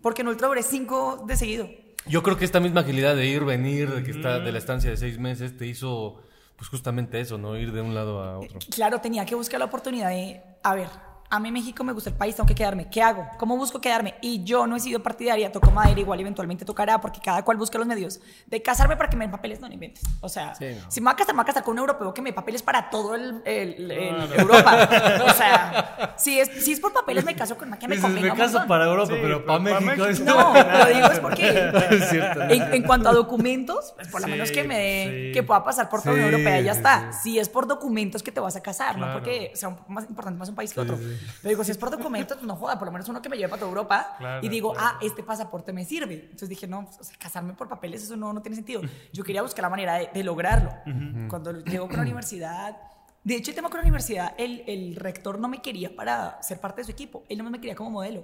Porque en Ultra duré cinco de seguido. Yo creo que esta misma agilidad de ir, venir, de que está de la estancia de seis meses, te hizo pues justamente eso, ¿no? Ir de un lado a otro. Claro, tenía que buscar la oportunidad de, a ver, a mí México me gusta el país, tengo que quedarme. ¿Qué hago? ¿Cómo busco quedarme? Y yo no he sido partidaria, toco madera, igual eventualmente tocará, porque cada cual busca los medios de casarme para que me den papeles, no, no inventes. O sea, Sí, no. si me voy a casar, me voy a casar con un europeo que me dé papeles para todo el, el- el Europa. o sea, si es, si es por papeles, me caso con una que me convenga me caso montón". para Europa, Sí, pero para para México, México. es- No, lo digo es porque Es cierto. en, en cuanto a documentos, pues por lo Sí, menos que me dé, sí. que pueda pasar por toda Unión Europea y ya está. sí. Si es por documentos que te vas a casar, no porque sea un- más importante más un país que otro. Pero digo, si es por documentos, pues no joda, por lo menos uno que me lleve para toda Europa Claro, y digo, claro. ah, este pasaporte me sirve. Entonces dije, no, pues, o sea, casarme por papeles, eso no, no tiene sentido. Yo quería buscar la manera de, de lograrlo. Cuando llego con la universidad, de hecho, el tema con la universidad, el, el rector no me quería para ser parte de su equipo, él no me quería como modelo.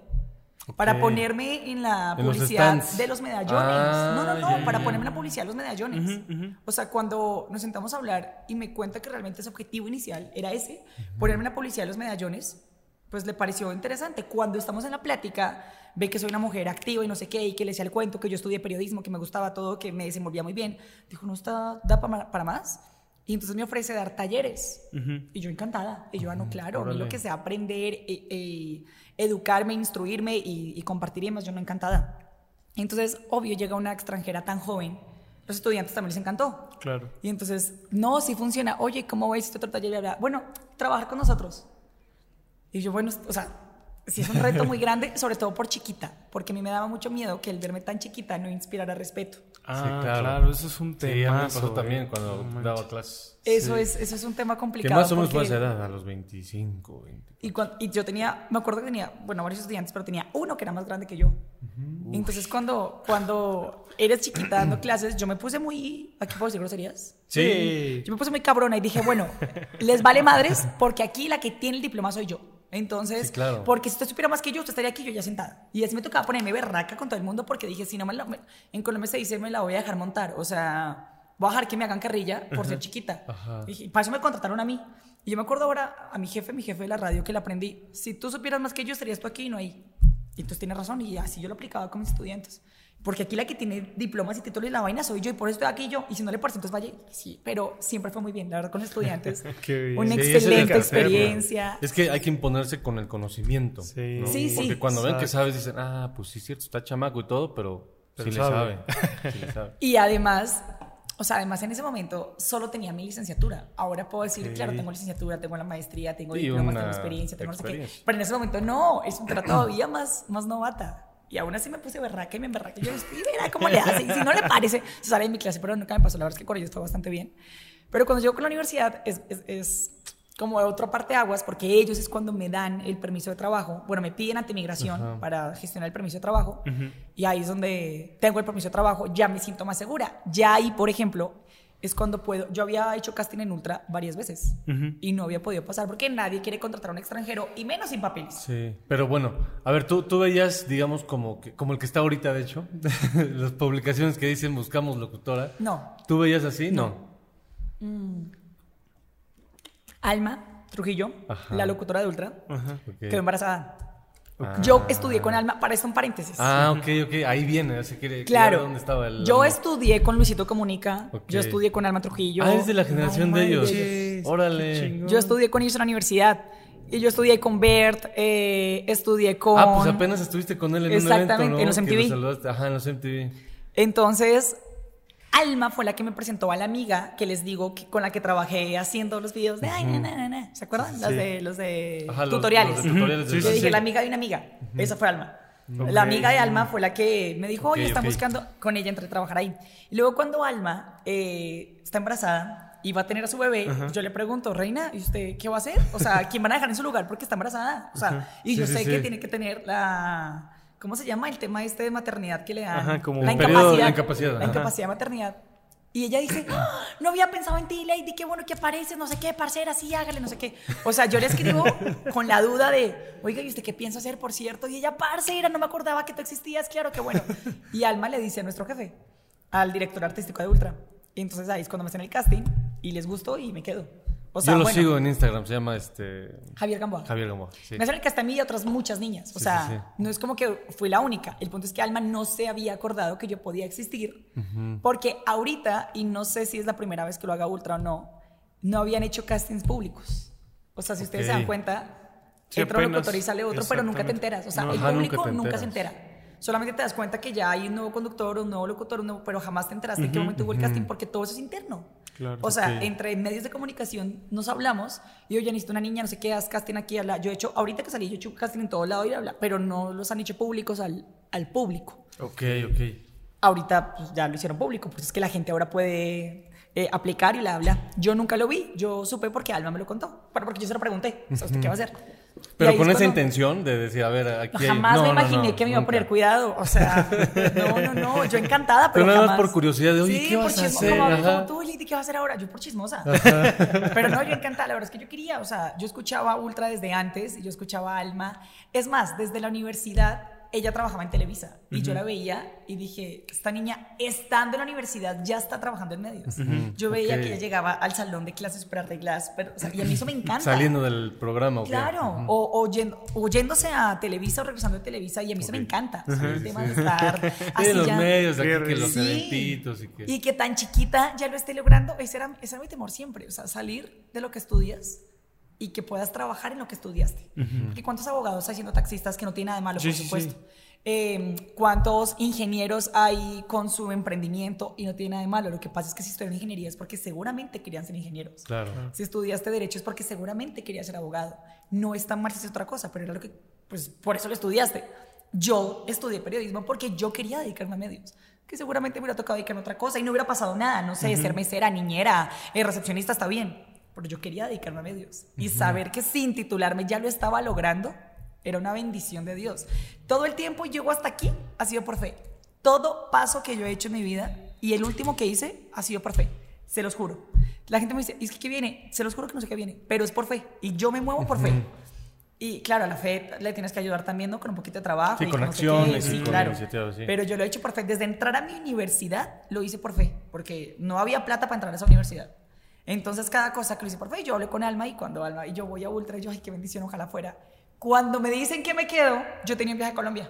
Para Ok. ponerme en la En los publicidad stands. de los medallones. Ah, no, no, no, ya, para ponerme en la publicidad de los medallones. O sea, cuando nos sentamos a hablar y me cuenta que realmente ese objetivo inicial era ese, ponerme en la publicidad de los medallones, pues le pareció interesante. Cuando estamos en la plática, ve que soy una mujer activa y no sé qué, y que le decía el cuento, que yo estudié periodismo, que me gustaba todo, que me desenvolvía muy bien. Dijo, ¿no está, da pa- para más? Y entonces me ofrece dar talleres. Y yo encantada. Y yo, ah, no, claro, lo que sea aprender, eh, eh, educarme, instruirme y, y compartir y demás, yo no encantada. Entonces, obvio, llega una extranjera tan joven, los estudiantes también les encantó. Claro. Y entonces, no, sí funciona. Oye, ¿cómo ves este otro taller? Bueno, trabajar con nosotros. Y yo, bueno, o sea, sí es un reto muy grande, sobre todo por chiquita, porque a mí me daba mucho miedo que el verme tan chiquita no inspirara respeto. Ah, claro. claro. eso es un tema. Sí, a mí me pasó también cuando daba clases. Eso, es, eso es un tema Que complicado. más o menos fue a edad, a los 25, 20. Y, cuan- y yo tenía, me acuerdo que tenía, bueno, varios estudiantes, pero tenía uno que era más grande que yo. Entonces, cuando, cuando eres chiquita dando clases, yo me puse muy. ¿Aquí puedo decir groserías? Sí. Yo me puse muy cabrona y dije, bueno, les vale madres porque aquí la que tiene el diploma soy yo. Entonces, Sí, claro. porque si usted supiera más que yo, usted estaría aquí yo ya sentada. Y así me tocaba ponerme berraca con todo el mundo porque dije, si no me la, me- en Colombia se dice, me la voy a dejar montar. O sea, voy a dejar que me hagan carrilla por ser chiquita. Ajá. Dije, para eso me contrataron a mí. Y yo me acuerdo ahora a mi jefe, mi jefe de la radio, que le aprendí, si tú supieras más que yo, estarías tú aquí y no ahí. Y entonces tienes razón, y así yo lo aplicaba con mis estudiantes. Porque aquí la que tiene diplomas y títulos y la vaina soy yo, y por eso estoy aquí yo. Y si no le parece, entonces vaya. Sí, pero siempre fue muy bien, la verdad, con los estudiantes. Qué bien. Una Sí, es excelente experiencia. Es que hay que imponerse con el conocimiento. Sí. ¿no? Sí, sí. Porque cuando ven que sabes, dicen, ah, pues sí, es cierto, está chamaco y todo, pero, Pero sí sabe. le sabe. Sí le sabe. Y además, o sea, además en ese momento solo tenía mi licenciatura. Ahora puedo decir, claro, tengo licenciatura, tengo la maestría, tengo Y diplomas, una tengo experiencia, tengo no sé qué. Pero en ese momento no, es era todavía más, más novata. Y aún así me puse berraca y me emberraca. Y yo, verá cómo le hace. Y si no le parece, se sale de mi clase, pero nunca me pasó. La verdad es que con ellos fue bastante bien. Pero cuando llego con la universidad es, es, es como otra parte de aguas, porque ellos es cuando me dan el permiso de trabajo. Bueno, me piden ante migración para gestionar el permiso de trabajo. Y ahí es donde tengo el permiso de trabajo, ya me siento más segura. Ya ahí, por ejemplo, es cuando puedo. Yo había hecho casting en Ultra varias veces y no había podido pasar porque nadie quiere contratar a un extranjero y menos sin papeles. Sí, pero bueno, a ver, tú, tú veías, digamos, como, que, como el que está ahorita, de hecho, las publicaciones que dicen buscamos locutora. No. ¿Tú veías así? No. Alma Trujillo, Ajá. la locutora de Ultra, Ok. quedó embarazada. Yo estudié con Alma, para esto un paréntesis. Ah, ok, ok, ahí viene, así que Claro. dónde estaba el... Yo estudié con Luisito Comunica, yo estudié con Alma Trujillo. Ah, eres de la generación No de ellos. manches. Órale. Yo estudié con ellos en la universidad. Y yo estudié con Bert, eh, estudié con... Ah, pues apenas estuviste con él en un Exactamente, evento, ¿no? en los Que MTV. Ajá, en los MTV. Entonces, Alma fue la que me presentó a la amiga que les digo que, con la que trabajé haciendo los videos de... Ay, na, na, na, na". ¿Se acuerdan? Los de, los de Ajá, los- tutoriales. los de tutoriales Yo dije, la amiga de una amiga. Esa fue Alma. La amiga de Alma fue la que me dijo, oye, Ok, están buscando con ella entre trabajar ahí. Y luego cuando Alma eh, está embarazada y va a tener a su bebé, yo le pregunto, Reina, ¿y usted qué va a hacer? O sea, ¿quién van a dejar en su lugar porque está embarazada? O sea, y Sí, yo sí, sé sí. que tiene que tener la... ¿Cómo se llama el tema este de maternidad que le dan? Ajá, como la El periodo de incapacidad. la incapacidad, incapacidad de maternidad. Y ella dice, "Ah, no había pensado en ti, Lady, qué bueno que apareces, no sé qué, parcera, sí, hágale, no sé qué. O sea, yo le escribo con la duda de, oiga, ¿y usted qué piensa hacer, por cierto? Y ella, parcera, no me acordaba que tú existías, claro, qué bueno. Y Alma le dice a nuestro jefe, al director artístico de Ultra. Y entonces ahí es cuando me hacen el casting y les gustó y me quedo. O sea, Yo lo bueno, sigo en Instagram, se llama este Javier Gamboa. Javier Gamboa. Sí. Me sale que hasta a mí y a otras muchas niñas. O Sí, sea, sí, no es como que fui la única. El punto es que Alma no se había acordado que yo podía existir. Porque ahorita, y no sé si es la primera vez que lo haga Ultra o no, no habían hecho castings públicos. O sea, si ustedes se dan cuenta, entra un locutor y sale otro, pero nunca te enteras. O sea, No. el nunca público te nunca, se entera. Solamente te das cuenta que ya hay un nuevo conductor, un nuevo locutor, un nuevo- pero jamás te enteraste en qué momento hubo el casting porque todo eso es interno. Claro. o sea, entre medios de comunicación nos hablamos y oye, necesito una niña, no sé qué, haz casting aquí, habla. Yo he hecho, ahorita que salí, yo he hecho casting en todo lado y habla, pero no los han hecho públicos al, al público. Ok, ok. Ahorita pues, ya lo hicieron público, pues es que la gente ahora puede eh, aplicar y la habla. Yo nunca lo vi, yo supe porque Alma me lo contó, pero porque yo se lo pregunté, o sea, ¿usted qué va a hacer? Pero con es esa cuando- intención de decir, a ver, aquí hay- Jamás No, me imaginé no, que me iba a poner cuidado. O sea, no, no, no. Yo encantada, pero. Pero nada más por curiosidad de, oye, Sí, ¿qué por vas a chismo- hacer? Como, como tú, Liti, ¿qué vas a hacer ahora? Yo por chismosa. pero no, yo encantada. La verdad es que yo quería. O sea, yo escuchaba Ultra desde antes y yo escuchaba Alma. Es más, desde la universidad. Ella trabajaba en Televisa y yo la veía y dije, esta niña, estando en la universidad, ya está trabajando en medios. Yo veía que ella llegaba al salón de clases súper arregladas, pero, o sea, y a mí eso me encanta. Saliendo del programa, ¿o qué? Claro, o, o yendo- o yéndose a Televisa o regresando de Televisa, y a mí eso me encanta. o sea, el tema de estar Sí, así los ya- medios, aquí, que los Sí. eventitos y que... Y que tan chiquita ya lo esté logrando, ese era, ese era mi temor siempre, o sea, salir de lo que estudias y que puedas trabajar en lo que estudiaste. Porque ¿Cuántos abogados hay siendo taxistas que no tiene nada de malo, Sí, por sí, supuesto? sí. Eh, ¿Cuántos ingenieros hay con su emprendimiento y no tiene nada de malo? Lo que pasa es que si estudian ingeniería es porque seguramente querían ser ingenieros. Claro. Si estudiaste derecho es porque seguramente querías ser abogado. No es tan mal si es otra cosa, pero era lo que, pues por eso lo estudiaste. Yo estudié periodismo porque yo quería dedicarme a medios. Que seguramente me hubiera tocado dedicarme a otra cosa y no hubiera pasado nada. No sé, ser mesera, niñera, eh, recepcionista está bien. Pero yo quería dedicarme a medios. Y saber que sin titularme ya lo estaba logrando era una bendición de Dios. Todo el tiempo llego hasta aquí ha sido por fe. Todo paso que yo he hecho en mi vida y el último que hice ha sido por fe. Se los juro. La gente me dice, ¿y es que qué viene? Se los juro que no sé qué viene, pero es por fe. Y yo me muevo por fe. Y claro, a la fe le tienes que ayudar también, ¿no? Con un poquito de trabajo. Sí, y con no sé qué. acciones Sí, claro. sí. Pero yo lo he hecho por fe. Desde entrar a mi universidad, lo hice por fe, porque no había plata para entrar a esa universidad. Entonces, cada cosa que lo hice por fe, yo hablé con Alma y cuando Alma y yo voy a Ultra, y yo, ay, qué bendición, ojalá fuera. Cuando me dicen que me quedo, yo tenía un viaje a Colombia.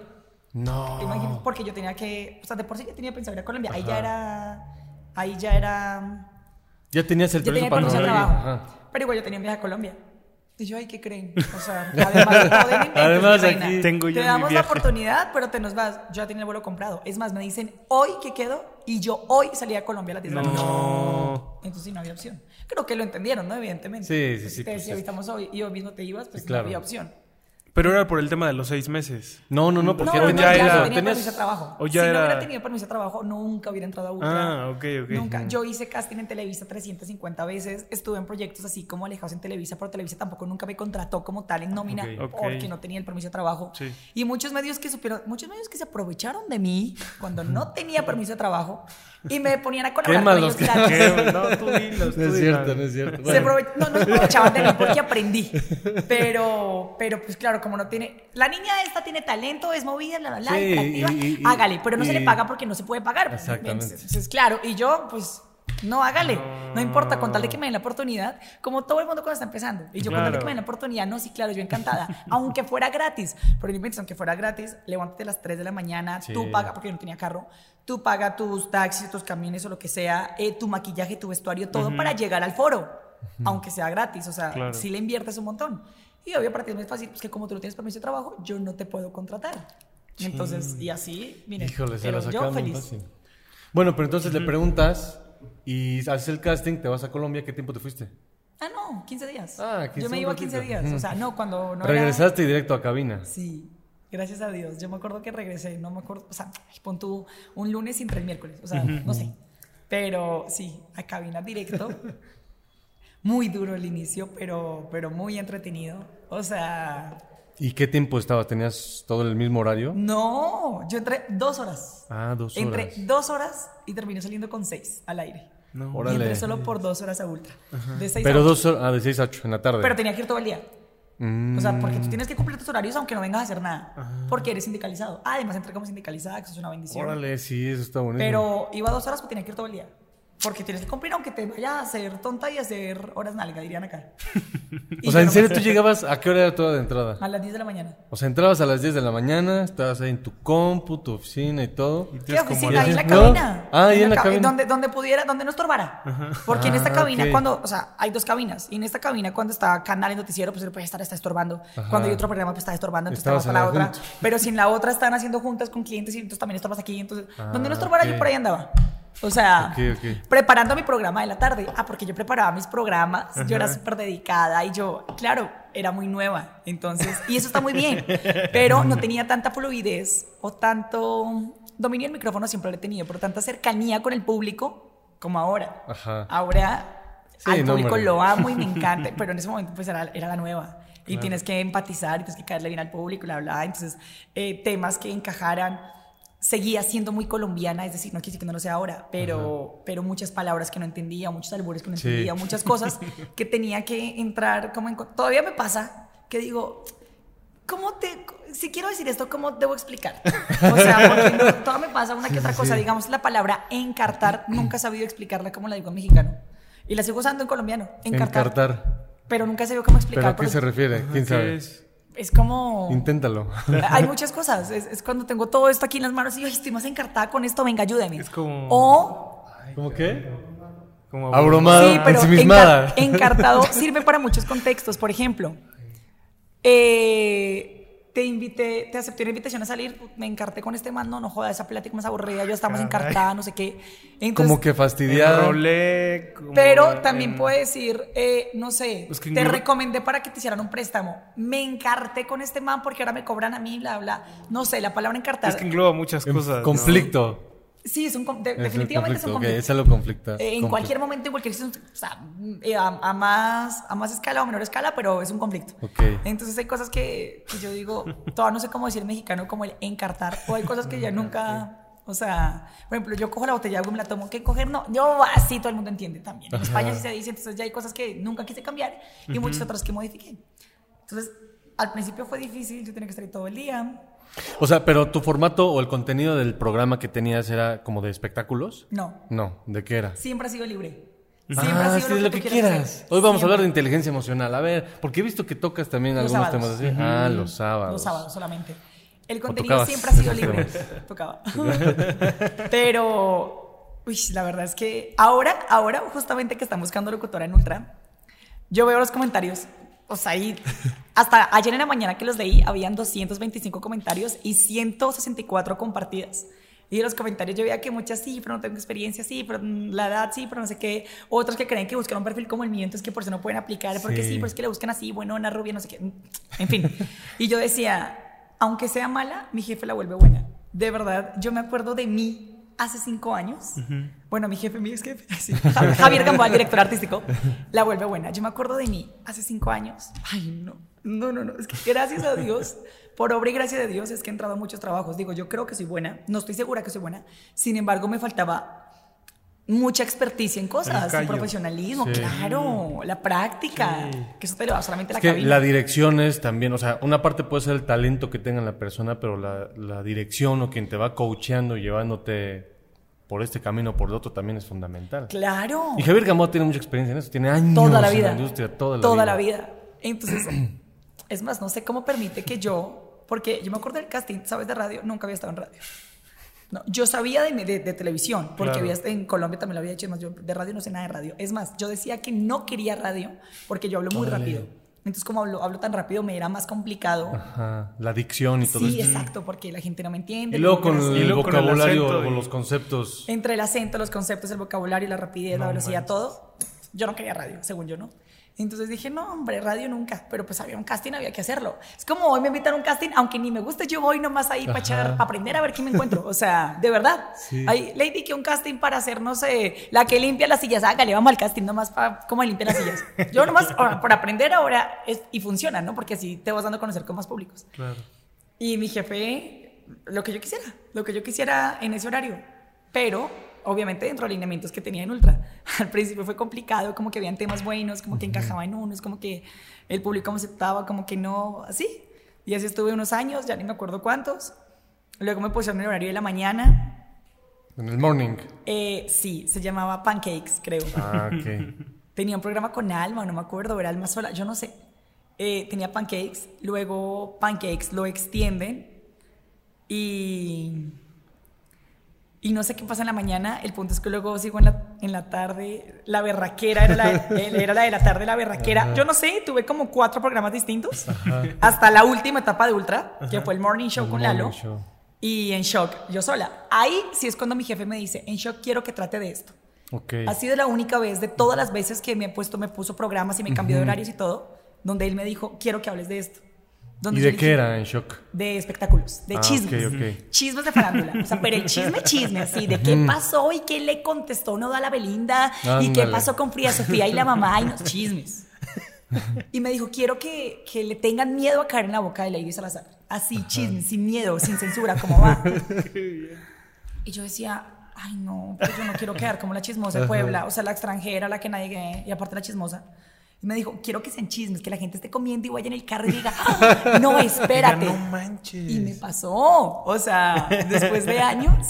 No. Imagínate, porque yo tenía que, o sea, de por sí ya tenía pensado ir a Colombia. Ahí ya Ajá. era, ahí ya era, Ya tenías el ya permiso para no trabajo. Ajá. Pero igual yo tenía un viaje a Colombia. Y yo, ay, ¿qué creen? O sea, además invento, Además, reina. aquí tengo ya Te damos la oportunidad, pero te nos vas. Yo ya tenía el vuelo comprado. Es más, me dicen hoy que quedo y yo hoy salí a Colombia a las 10 de la noche. No. Entonces sí, no había opción. Creo que lo entendieron, ¿no? Evidentemente. Sí, sí, Pues, sí, Si te pues, decía, es- hoy estamos hoy y hoy mismo te ibas, pues Sí, claro. no había opción. Pero era por el tema de los seis meses. No, no, no, No, porque no, no, ya ya era- tenía tenías- permiso de trabajo. o ya si era- no hubiera tenido permiso de trabajo, nunca hubiera entrado a Ultra. Ah, ok, ok. Nunca. Yo hice casting en Televisa 350 veces. Estuve en proyectos así como alejados en Televisa, pero Televisa tampoco nunca me contrató como tal en nómina porque no tenía el permiso de trabajo. Sí. Y muchos medios que supieron, muchos medios que se aprovecharon de mí cuando no tenía permiso de trabajo y me ponían a colaborar con malos ellos que- gratis. ¿Qué? No, tú dilos, tú No es dilos. cierto, no es cierto. Se aprove- no, no se aprovechaban de mí porque aprendí. Pero, pero pues claro, como no tiene. La niña esta tiene talento, es movida, la, la, Sí, y- y- hágale, pero no se le paga porque no se puede pagar. Exactamente. Entonces, claro, y yo, pues. No, hágale. No importa, con tal de que me den la oportunidad, como todo el mundo cuando está empezando. Y yo con tal de Claro. que me den la oportunidad, no, sí, claro, yo encantada. aunque fuera gratis. Pero no inventes, aunque fuera gratis, levántate a las 3 de la mañana, Sí. tú paga, porque yo no tenía carro, tú paga tus taxis, tus camiones o lo que sea, eh, tu maquillaje, tu vestuario, todo para llegar al foro. Aunque sea gratis, o sea, Claro. si le inviertes un montón. Y obvio, para ti es muy fácil, pues que como tú no tienes permiso de trabajo, yo no te puedo contratar. Entonces, y así, miren, Híjole, se pero la yo feliz. fácil. Bueno, pero entonces le preguntas y haces el casting, te vas a Colombia, ¿qué tiempo te fuiste? Ah, no, 15 días. Ah, 15 yo me iba un 15 ratito. días. O sea, no, cuando no era- Regresaste y directo a cabina. Sí, gracias a Dios. Yo me acuerdo que regresé, no me acuerdo, o sea, pon tú un lunes entre el miércoles, o sea, no sé. Pero sí, a cabina directo. Muy duro el inicio, pero, pero muy entretenido. O sea, ¿Y qué tiempo estabas? ¿Tenías todo el mismo horario? no, yo entré dos horas. Ah, dos horas. Entré dos horas y terminé saliendo con seis al aire. No. Y Órale. entré solo por dos horas a ultra. De seis a Pero ocho. dos horas, ah, de 6 a 8 en la tarde. Pero tenía que ir todo el día. Mm. O sea, porque tú tienes que cumplir tus horarios aunque no vengas a hacer nada. Porque eres sindicalizado. Ah, además entré como sindicalizada, que eso es una bendición. Órale, sí, eso está bonito. Pero iba dos horas porque tenía que ir todo el día. Porque tienes que cumplir aunque te vaya a hacer tonta y a hacer horas nalga, dirían acá. O sea, ¿en no serio tú llegabas? ¿A qué hora era toda de entrada? A las 10 de la mañana. O sea, entrabas a las 10 de la mañana, estabas ahí en tu compu, tu oficina y todo. Y ¿Qué oficina? Ahí en la ¿No? cabina. Ah, ahí en la ca- cabina. Donde, donde pudiera, donde no estorbara. Porque en esta Ah, cabina, ok. cuando, o sea, hay dos cabinas. Y en esta cabina, cuando está canal y noticiero, pues puede estar, está estorbando. Cuando hay otro programa, pues está estorbando, entonces te vas Estabas para la otra. junta. Pero si en la otra están haciendo juntas con clientes y entonces también estorbas aquí. Entonces, donde no Ah, estorbara, ok. yo por ahí andaba. O sea, Ok, ok. preparando mi programa de la tarde. Ah, porque yo preparaba mis programas, yo era súper dedicada y yo, claro, era muy nueva. Entonces, y eso está muy bien, pero no tenía tanta fluidez o tanto dominio del micrófono, siempre lo he tenido, pero tanta cercanía con el público como ahora. Ajá. Ahora Sí, al no, público hombre. lo amo y me encanta, pero en ese momento pues era, era la nueva. Y tienes que empatizar y tienes que caerle bien al público, bla, bla. Entonces, eh, temas que encajaran. Seguía siendo muy colombiana, es decir, no quiere decir que no lo sea ahora, pero, pero muchas palabras que no entendía, muchos albures que no Sí. entendía, muchas cosas que tenía que entrar como en... Todavía me pasa que digo, ¿cómo te... Si quiero decir esto, ¿cómo debo explicar? O sea, porque no, todo me pasa una que otra cosa. Digamos, la palabra encartar, nunca he sabido explicarla como la digo en mexicano. Y la sigo usando en colombiano. Encartar. Encartar. Pero nunca he sabido cómo explicar. ¿Pero a qué se refiere? ¿Quién ¿Qué sabe? es? Es como... Inténtalo. Hay muchas cosas. Es, es cuando tengo todo esto aquí en las manos y yo "Ay, estoy más encartada con esto, venga, ayúdeme. Es como- O ¿Cómo qué? Como Abrumada, Sí, pero ensimismada. encar- encartado sirve para muchos contextos. Por ejemplo, eh, te invité, te acepté una invitación a salir, me encarté con este man, no, no joda, esa plática más aburrida, ya estamos Caray. encartada, no sé qué. Entonces, Como que. Enrolé, como pero también en- puede decir, eh, no sé, te recomendé para que te hicieran un préstamo. Me encarté con este man porque ahora me cobran a mí, bla, bla. No sé, la palabra encartar. Es que engloba muchas En cosas. ¿no? Sí, es un, de- Es definitivamente es un conflicto, ok, conflicto. es algo conflicta. Eh, en conflicto. cualquier momento, en cualquier o sea, eh, a, a más, a más escala o menor escala, pero es un conflicto. Ok. Entonces hay cosas que, que yo digo, todavía no sé cómo decir mexicano, como el encartar, o hay cosas que ya nunca, o sea, por ejemplo, yo cojo la botella de agua y me la tomo, ¿qué coger? No, yo así todo el mundo entiende también. En España sí se dice, entonces ya hay cosas que nunca quise cambiar y muchas otras que modifiqué. Entonces, al principio fue difícil, yo tenía que estar ahí todo el día. O sea, pero tu formato o el contenido del programa que tenías era como de espectáculos? No, No, ¿de qué era? siempre ha sido libre. Siempre ah, ha sido sí, lo, lo que, quieras. Hoy vamos a hablar de inteligencia emocional. A ver, porque he visto que tocas también Los algunos sábados. temas así. Ah, los sábados. Los sábados solamente. El contenido siempre ha sido libre. Tocaba. Pero, uy, la verdad es que ahora, ahora, justamente que están buscando locutora en Ultra, yo veo los comentarios. O sea, ahí, hasta ayer en la mañana que los leí, habían 225 comentarios y 164 compartidas. Y de los comentarios yo veía que muchas sí, pero no tengo experiencia, sí, pero la edad sí, pero no sé qué. Otros que creen que buscan un perfil como el mío, entonces que por eso no pueden aplicar, porque sí, Sí. pero es que le buscan así, bueno, una rubia, no sé qué. En fin. Y yo decía, aunque sea mala, mi jefe la vuelve buena. De verdad, yo me acuerdo de mí hace cinco años. Bueno, mi jefe, mi ex jefe, sí, Javier Gamboa, director artístico, la vuelve buena. Yo me acuerdo de mí hace cinco años. Ay, no, no, no, no. Es que gracias a Dios, por obra y gracia de Dios, es que he entrado a muchos trabajos. Digo, yo creo que soy buena, no estoy segura que soy buena. Sin embargo, me faltaba mucha experticia en cosas, el profesionalismo, Sí. claro, la práctica, que eso te lo da solamente la que cabina. la dirección es también, o sea, una parte puede ser el talento que tenga la persona, pero la, la dirección o quien te va coacheando, llevándote por este camino o por el otro también es fundamental. Claro. Y Javier Gamboa tiene mucha experiencia en eso, tiene años toda la en vida. la industria, toda la vida. vida. Entonces, es más, no sé cómo permite que yo, porque yo me acuerdo del casting, ¿sabes? De radio, nunca había estado en radio. No, yo sabía de, de- de televisión, porque Claro. había, en Colombia también lo había hecho, es más, yo de radio no sé nada de radio. Es más, yo decía que no quería radio porque yo hablo muy rápido. Entonces, como hablo, hablo tan rápido, me era más complicado. Ajá, la dicción y todo Sí, esto. exacto, porque la gente no me entiende. Y luego con el, Y luego con el vocabulario acento o y- los conceptos. entre el acento, los conceptos, el vocabulario, la rapidez, la velocidad, manches. todo. Yo no quería radio, según yo, ¿no? Entonces dije, no, hombre, radio nunca. Pero pues había un casting, había que hacerlo. Es como hoy me invitan a un casting, aunque ni me guste, yo voy nomás ahí para echar, para aprender a ver qué me encuentro. O sea, de verdad. Sí. Ahí le indiqué un casting para hacer, no sé, la que limpia las sillas. Hágale, vamos al casting nomás para cómo limpia las sillas. Yo nomás, ahora, por aprender ahora, es- y funciona, ¿no? Porque así te vas dando a conocer con más públicos. Claro. Y mi jefe, lo que yo quisiera, lo que yo quisiera en ese horario. Pero, obviamente, dentro de los lineamientos que tenía en Ultra. Al principio fue complicado, como que habían temas buenos, como que encajaba en unos, como que el público aceptaba, como que no, así. Y así estuve unos años, ya ni me acuerdo cuántos. Luego me pusieron en el horario de la mañana. En el morning. Eh, sí, se llamaba Pancakes, creo. Ah, ok. Tenía un programa con Alma, no me acuerdo, era Alma sola, yo no sé. Eh, tenía Pancakes, luego Pancakes lo extienden y... Y no sé qué pasa en la mañana, el punto es que luego sigo en la, en la tarde, la berraquera era la, era la de la tarde, la berraquera. Yo no sé, tuve como cuatro programas distintos, hasta la última etapa de Ultra, que fue el Morning Show El con morning Lalo. show. Y en shock, yo sola. Ahí sí es cuando mi jefe me dice, en shock quiero que trate de esto. Ha sido la única vez de todas las veces que me he puesto, me puso programas y me cambió de horarios y todo, donde él me dijo, quiero que hables de esto. ¿Y de qué era en shock? De espectáculos, de Ah, chismes. ok, ok. Chismes de farándula. O sea, pero el chisme, chisme, así, de qué pasó y qué le contestó Noda a la Belinda y qué Ándale. pasó con Frida Sofía y la mamá y los chismes. Y me dijo, quiero que, que le tengan miedo a caer en la boca de Lady Salazar. Así, chisme, sin miedo, sin censura, como va. Y yo decía, ay no, pues yo no quiero quedar como la chismosa de Puebla, o sea, la extranjera, la que nadie, y aparte la chismosa. Y me dijo, quiero que sean chismes, que la gente esté comiendo y vaya en el carro y diga, "Ah, no, espérate. No manches. Y me pasó, o sea, después de años,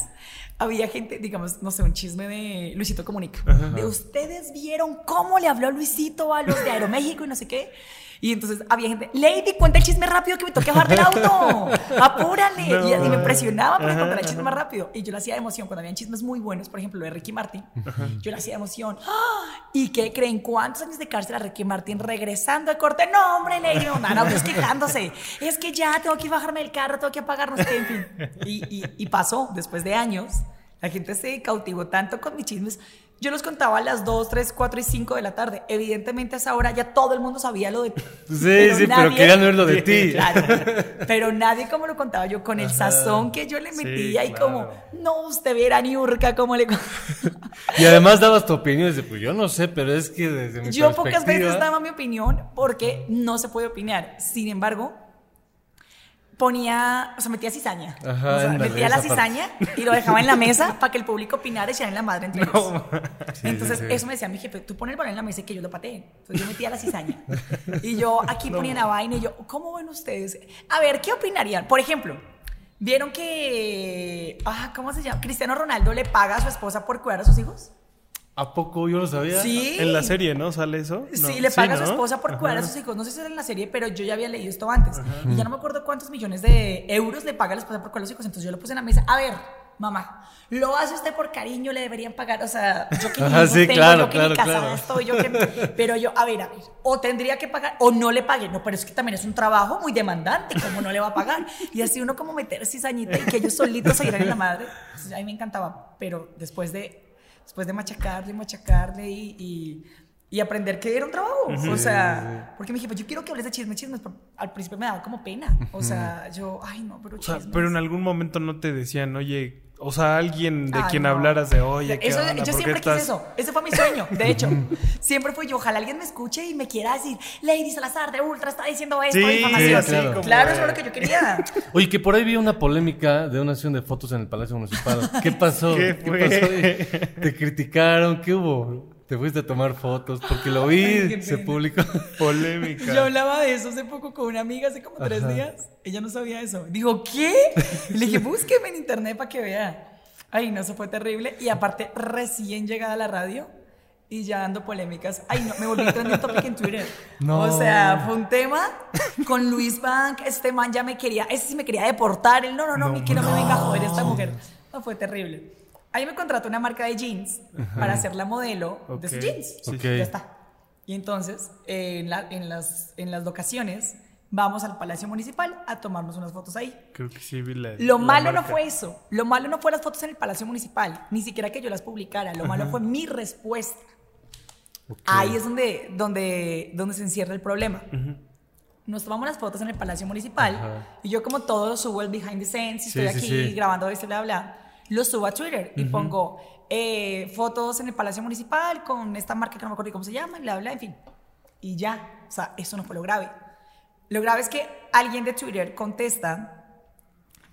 había gente, digamos, no sé, un chisme de Luisito Comunica. De ustedes vieron cómo le habló Luisito a los de Aeroméxico y no sé qué. Y entonces había gente, Lady, cuenta el chisme rápido que me toque bajar del auto. Apúrale. Y, y me presionaba para contar el chisme más rápido. Y yo lo hacía de emoción. Cuando habían chismes muy buenos, por ejemplo, lo de Ricky Martin, yo lo hacía de emoción. ¡Ah! ¿Y qué creen? ¿Cuántos años de cárcel a Ricky Martin regresando de corte? No, hombre, Lady, no, no, pues quejándose. Es que ya tengo que bajarme del carro, tengo que apagar, no sé qué, en fin. Y, y, y pasó, después de años, la gente se cautivó tanto con mis chismes. Yo los contaba a las 2, 3, 4 y 5 de la tarde. Evidentemente a esa hora ya todo el mundo sabía lo de Sí, sí, pero querían verlo de ti. Claro, pero nadie como lo contaba yo, con el sazón que yo le metía y claro. como, no, usted viera ni urca como le... Y además dabas tu opinión dices, pues yo no sé, pero es que desde mi Yo pocas veces daba mi opinión porque no se puede opinar. Sin embargo, ponía, o sea, metía cizaña. Ajá, o sea, metía la esa parte. cizaña y lo dejaba en la mesa para que el público opinara y se en la madre entre ellos. Sí, Entonces, sí, sí. eso me decía mi jefe, tú pones el balón en la mesa y que yo lo patee. Entonces, yo metía la cizaña. Y yo aquí ponía la vaina y yo, ¿cómo ven ustedes? A ver, ¿qué opinarían? Por ejemplo, ¿vieron que, ah, ¿cómo se llama? Cristiano Ronaldo le paga a su esposa por cuidar a sus hijos? ¿A poco yo lo sabía? Sí. En la serie, ¿no? ¿Sale eso? No. Sí, le paga a su ¿no? esposa por cuidar a sus hijos. No sé si era en la serie, pero yo ya había leído esto antes. Y ya no me acuerdo cuántos millones de euros le paga a la esposa por cuidar a los hijos. Entonces yo lo puse en la mesa. A ver, mamá, lo hace usted por cariño, le deberían pagar. O sea, yo que ni sí, tengo, claro, yo que claro, ni casada claro. estoy, yo que... Pero yo, a ver, a ver, o tendría que pagar o no le pague. No, pero es que también es un trabajo muy demandante, como no le va a pagar? Y así uno como meter cizañita y que ellos solitos se irán en la madre. Entonces, a mí me encantaba, pero después de, después de machacarle, machacarle y, y, y aprender que era un trabajo. o sea, porque me dije, pues yo quiero que hables de chismes, chismes, pero al principio me daba como pena. O sea, yo, ay no, pero O sea, chismes. pero en algún momento no te decían, oye, o sea, alguien de Ay, quien no. hablaras de, oye, ¿qué Eso- onda? yo ¿Por qué siempre estás- quise eso. Ese fue mi sueño. De hecho, siempre fue yo. Ojalá alguien me escuche y me quiera decir, Lady Salazar de Ultra está diciendo esto, Sí, difamación. sí, claro. claro, eso es lo que yo quería. Oye, que por ahí vi una polémica de una sesión de fotos en el Palacio Municipal. ¿Qué pasó? ¿Qué pasó? ¿Te criticaron? ¿Qué hubo? ¿Te fuiste a tomar fotos? Porque lo vi, Ay, se publicó. Polémica. Yo hablaba de eso hace poco con una amiga, hace como tres días. Ella no sabía eso. Dijo, ¿qué? Y le dije, búsqueme en internet para que vea. Ay, no, eso fue terrible. Y aparte, recién llegada a la radio y ya dando polémicas. Ay, no, me volví trending topic en Twitter. No. O sea, fue un tema con Luis Bank. Este man ya me quería, ese sí me quería deportar. Él, no, no, no, mi que no, me venga a joder esta mujer. No, fue terrible. Ahí me contrató una marca de jeans para hacer la modelo de sus jeans. Sí. Ok. Ya está. Y entonces, eh, en, la- en las, en las locaciones, vamos al Palacio Municipal a tomarnos unas fotos ahí. Creo que sí vi la Lo la malo no marca. fue eso. Lo malo no fue las fotos en el Palacio Municipal. Ni siquiera que yo las publicara. Lo malo fue mi respuesta. Ahí es donde, donde, donde se encierra el problema. Nos tomamos las fotos en el Palacio Municipal Ajá. y yo como todo subo el behind the scenes y Sí, estoy sí, aquí sí. grabando esto, bla, bla, lo subo a Twitter y pongo eh, fotos en el Palacio Municipal con esta marca que no me acuerdo cómo se llama, bla, bla, en fin. Y ya, o sea, eso no fue lo grave. Lo grave es que alguien de Twitter contesta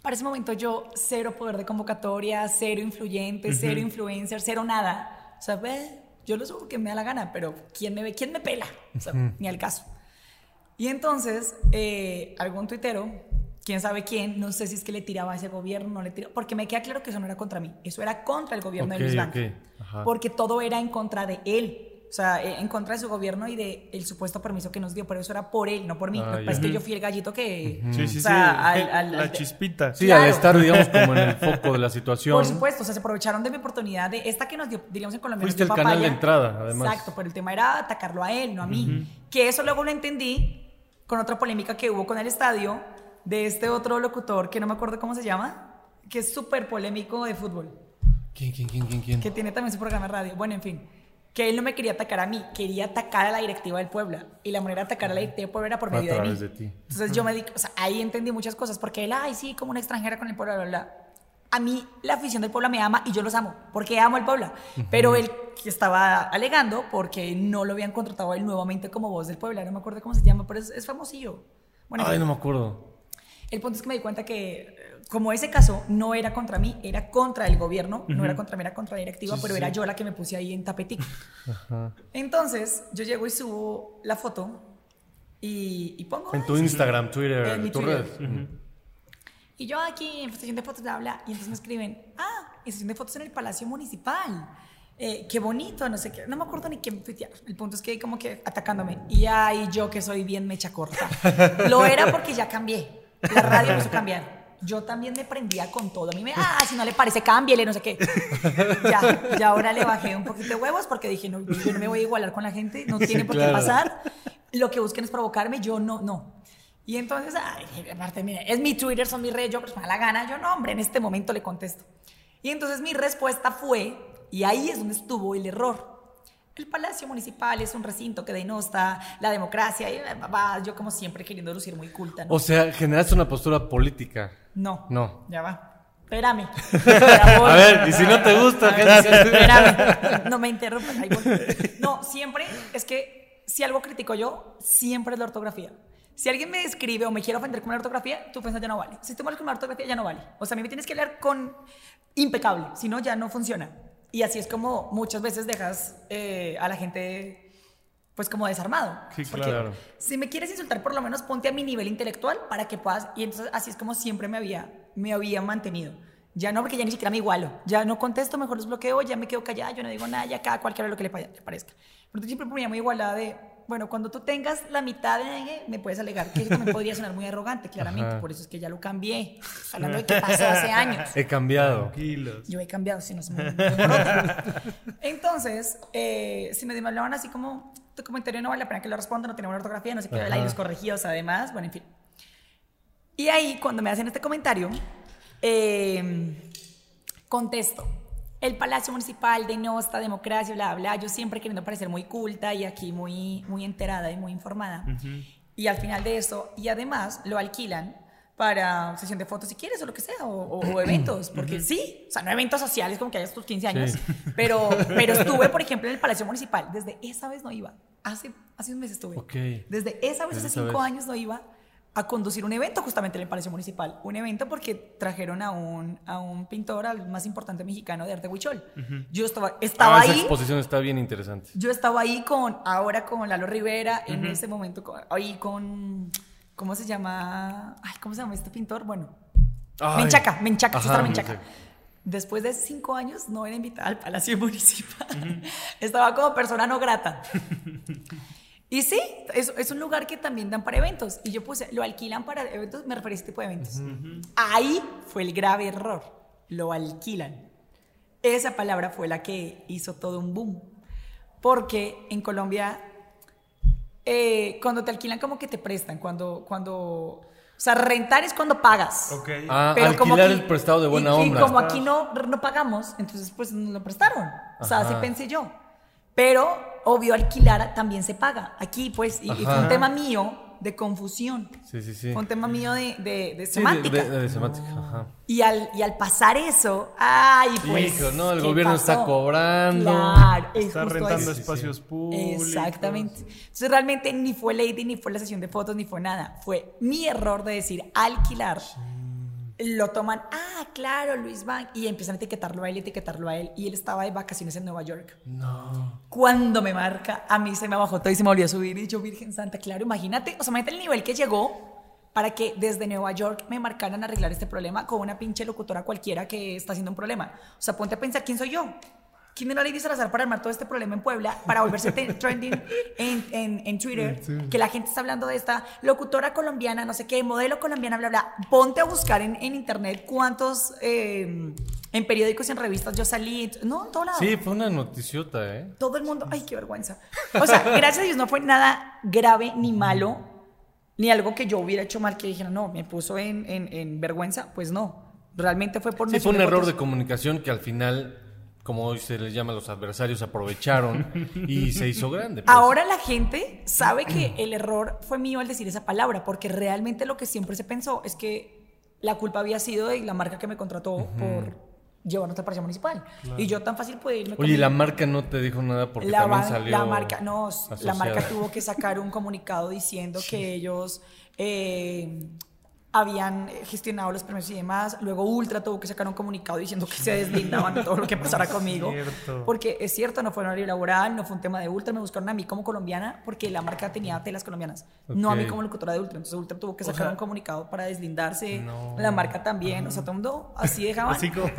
para ese momento yo cero poder de convocatoria, cero influyente, cero influencer, cero nada. O sea, ve, yo lo subo porque me da la gana, pero ¿quién me ve? ¿Quién me pela? O sea, ni al caso. Y entonces, eh, algún tuitero, quién sabe quién, no sé si es que le tiraba a ese gobierno, no le tiraba, porque me queda claro que eso no era contra mí, eso era contra el gobierno Ok, de Luis Blanco, ok, ajá. porque todo era en contra de él. O sea, eh, en contra de su gobierno y de el supuesto permiso que nos dio, pero eso era por él, no por mí. Ah, Lo que pasa es que yo fui el gallito que... Sí, sí, O sea, sí. al- al- la al- chispita. Sí, Claro. al estar, digamos, como en el foco de la situación. Por supuesto, o sea, se aprovecharon de mi oportunidad de esta que nos dio, diríamos en Colombia. Fuiste el canal de papaya. entrada, además. Exacto, pero el tema era atacarlo a él, no a mí. Que eso luego lo entendí con otra polémica que hubo con el estadio de este otro locutor que no me acuerdo cómo se llama, que es súper polémico de fútbol, ¿Quién, quién, quién, quién, quién? que tiene también su programa de radio. Bueno, en fin, que él no me quería atacar a mí, quería atacar a la directiva del Puebla. Y la manera de atacar a la directiva del Puebla era por A medio de mí. través de ti. Entonces yo me di, o sea, ahí entendí muchas cosas, porque él, ay, sí, como una extranjera con el Puebla, bla, bla. A mí la afición del Puebla me ama y yo los amo, porque amo al Puebla. Pero él que estaba alegando porque no lo habían contratado a él nuevamente como voz del Puebla, no me acuerdo cómo se llama, pero es, es famosillo. Bueno, en Ay, no me acuerdo. El punto es que me di cuenta que, eh, como ese caso no era contra mí, era contra el gobierno, no era contra mí, era contra la directiva, Sí, pero sí, era yo la que me puse ahí en tapetico. Ajá. Entonces, yo llego y subo la foto y, y pongo... En tu. Instagram, Twitter, En mi tu Twitter. red. Y yo aquí en sesión de fotos, bla, bla, y entonces me escriben, ah, en sesión de fotos en el Palacio Municipal. Eh, qué bonito, no sé qué, no me acuerdo ni qué tuitear. El punto es que como que atacándome. Y ay, yo que soy bien mecha corta. Lo era porque ya cambié. La radio me hizo cambiar. Yo también me prendía con todo. A mí me, ah, si no le parece, cámbiale, no sé qué. Ya, ya ahora le bajé un poquito de huevos porque dije, no, yo no me voy a igualar con la gente, no tiene por qué claro. pasar. Lo que busquen es provocarme, yo no, no. Y entonces, ay, aparte, mire, es mi Twitter, son mis redes, yo pues me da la gana, yo no, hombre, en este momento le contesto. Y entonces mi respuesta fue, y ahí es donde estuvo el error. El Palacio Municipal es un recinto que denosta la democracia. Y va, va, yo, como siempre, queriendo lucir muy culta. ¿no? O sea, generaste una postura política. no. No. Ya va. Espérame. A ver, y si no te gusta, ver. Espérame. No me interrumpas. ahí voy. No, siempre es que si algo critico yo, siempre es la ortografía. Si alguien me escribe o me quiere ofender con la ortografía, tu ofensa ya no vale. Si tú mal con la ortografía, ya no vale. O sea, a mí me tienes que leer con impecable, si no, ya no funciona. Y así es como muchas veces dejas eh, a la gente, pues, como desarmado. Sí, Porque claro. Si me quieres insultar, por lo menos ponte a mi nivel intelectual para que puedas. Y entonces, así es como siempre me había, me había mantenido. Ya no, porque ya ni siquiera me igualo. Ya no contesto, mejor los bloqueo, ya me quedo callada, yo no digo nada, ya cada cualquiera lo que le, pa- le parezca. Pero siempre ponía muy igualada de, bueno, cuando tú tengas la mitad de me puedes alegar, que eso también podría sonar muy arrogante, claramente. Ajá. Por eso es que ya lo cambié. Hablando de que pasó hace años. He cambiado. Tranquilos. Yo he cambiado, si no se me me. Entonces, eh, si me hablaban así como, tu comentario no vale la pena que lo responda, no tiene buena ortografía, no sé qué, Ajá. y los corregidos además, bueno, en fin. Y ahí, cuando me hacen este comentario, eh, contesto. El Palacio Municipal denosta democracia, bla, bla. Yo siempre queriendo parecer muy culta y aquí muy, muy enterada y muy informada. Y al final de eso, y además lo alquilan para sesión de fotos si quieres o lo que sea, o, o- o eventos, porque sí, o sea, no eventos sociales como que hayas tus 15 años, Sí. pero, pero estuve, por ejemplo, en el Palacio Municipal, desde esa vez no iba, hace, hace un mes estuve, Ok. desde esa vez, Desde hace esa cinco vez. años no iba a conducir un evento justamente en el Palacio Municipal, un evento porque trajeron a un, a un pintor, al más importante mexicano de arte huichol. Yo estaba, estaba Ah, esa ahí. exposición está bien interesante. Yo estaba ahí con, ahora con Lalo Rivera, en ese momento, con- ahí con, ¿cómo se llama? Ay, ¿cómo se llama este pintor? Bueno, Ay. Menchaca, Menchaca, Ajá, estaba Menchaca. Menchaca. Después de cinco años no era invitada al Palacio Municipal. Estaba como persona no grata. Y sí, es, es un lugar que también dan para eventos. Y yo puse, lo alquilan para eventos, me referí a ese tipo de eventos. Ahí fue el grave error. Lo alquilan. Esa palabra fue la que hizo todo un boom. Porque en Colombia, eh, cuando te alquilan, como que te prestan. Cuando, cuando. O sea, rentar es cuando pagas. Ok. Ah, Pero como alquilar aquí- el prestado de buena y, onda. Y como aquí no, no pagamos, entonces pues nos lo prestaron. O sea, así Ajá. pensé yo. Pero, obvio, alquilar también se paga. Aquí, pues, y, y fue un tema mío de confusión. Sí, sí, sí. Fue un tema mío de, de, de Sí, semántica. de, de- de semántica, ajá. Y al, y al pasar eso, ay, pues. Hijo, no, el ¿qué gobierno está cobrando. Claro, es Está rentando eso. espacios públicos. Exactamente. Entonces realmente ni fue Lady, ni fue la sesión de fotos, ni fue nada. Fue mi error de decir alquilar. Lo toman, ah, claro, Luis Van, y empiezan a etiquetarlo a él, etiquetarlo a él, y él estaba de vacaciones en Nueva York. No. Cuando me marca, a mí se me bajó todo y se me volvió a subir, y yo, Virgen Santa, claro, imagínate, o sea, imagínate el nivel que llegó para que desde Nueva York me marcaran a arreglar este problema con una pinche locutora cualquiera que está haciendo un problema. O sea, ponte a pensar quién soy yo. ¿Quién era Lady Salazar para armar todo este problema en Puebla, para volverse trending en, en- en Twitter? Que la gente está hablando de esta locutora colombiana, no sé qué, modelo colombiana, bla, bla. Ponte a buscar en, en internet cuántos eh, en periódicos y en revistas yo salí. No, en todo lado. Sí, fue una noticiota, ¿eh? Todo el mundo, ay, qué vergüenza. O sea, gracias a Dios no fue nada grave ni malo, ni algo que yo hubiera hecho mal que dijera, no, me puso en, en- en vergüenza. Pues no. Realmente fue por Sí, fue un error de comunicación que al final, como hoy se les llama a los adversarios, aprovecharon y se hizo grande. pues. Ahora la gente sabe que el error fue mío al decir esa palabra, porque realmente lo que siempre se pensó es que la culpa había sido de la marca que me contrató por llevarnos al Parque Municipal. Y yo tan fácil pude irme con Oye, ¿y mi- la marca no te dijo nada porque la, también salió la marca no la marca tuvo que sacar un comunicado diciendo que ellos eh, habían gestionado los premios y demás luego Ultra tuvo que sacar un comunicado diciendo que se deslindaban de todo lo que pasara conmigo cierto. porque es cierto no fue un horario laboral no fue un tema de Ultra me buscaron a mí como colombiana porque la marca tenía telas colombianas no a mí como locutora de Ultra entonces Ultra tuvo que sacar sea, un comunicado para deslindarse no. la marca también o sea todo el mundo así dejaban Así como...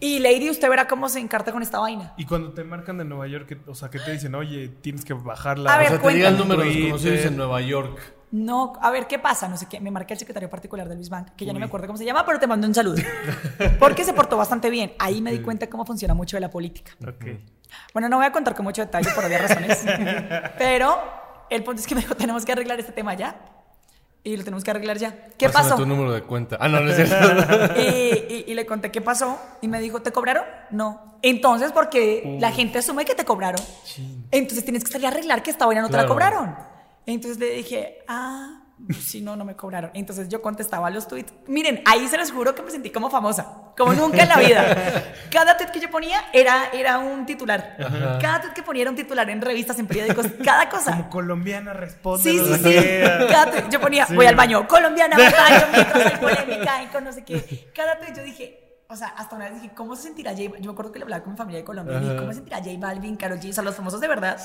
y Lady usted verá cómo se encarta con esta vaina Y cuando te marcan de Nueva York, ¿qué- o sea, ¿qué te dicen? Oye, tienes que bajarla. A O ver, sea, te digan números Twitter. conocidos en Nueva York. No, a ver, ¿qué pasa? No sé qué. Me marca el secretario particular del Luis Bank, que ya no me acuerdo cómo se llama, pero te mando un saludo. Porque se portó bastante bien. Ahí me di cuenta cómo funciona mucho de la política. Ok. Bueno, no voy a contar con mucho detalle por obvias razones. Pero el punto es que me dijo, tenemos que arreglar este tema ya. Y lo tenemos que arreglar ya. ¿Qué Pásame pasó? tu número de cuenta. Ah, no, no es cierto. Y, y- y le conté qué pasó y me dijo, ¿te cobraron? No. Entonces, porque la gente asume que te cobraron. Entonces tienes que salir a arreglar que esta vaina no te la cobraron. Entonces le dije, ah, si no, no me cobraron. Entonces yo contestaba los tweets. Miren, ahí se los juro que me sentí como famosa, como nunca en la vida. Cada tweet que yo ponía era, era un titular. Cada tweet que ponía era un titular en revistas, en periódicos, cada cosa. Como colombiana responde. Sí, sí, sí. Cada tweet, yo ponía, Sí. voy al baño, colombiana, voy al baño, mientras hay polémica y con no sé qué. Cada tweet yo dije, o sea, hasta una vez dije, ¿cómo se sentirá J Balvin? Yo me acuerdo que le hablaba con mi familia de Colombia y dije, ¿cómo se sentirá J Balvin, Karol G, o sea, los famosos de verdad?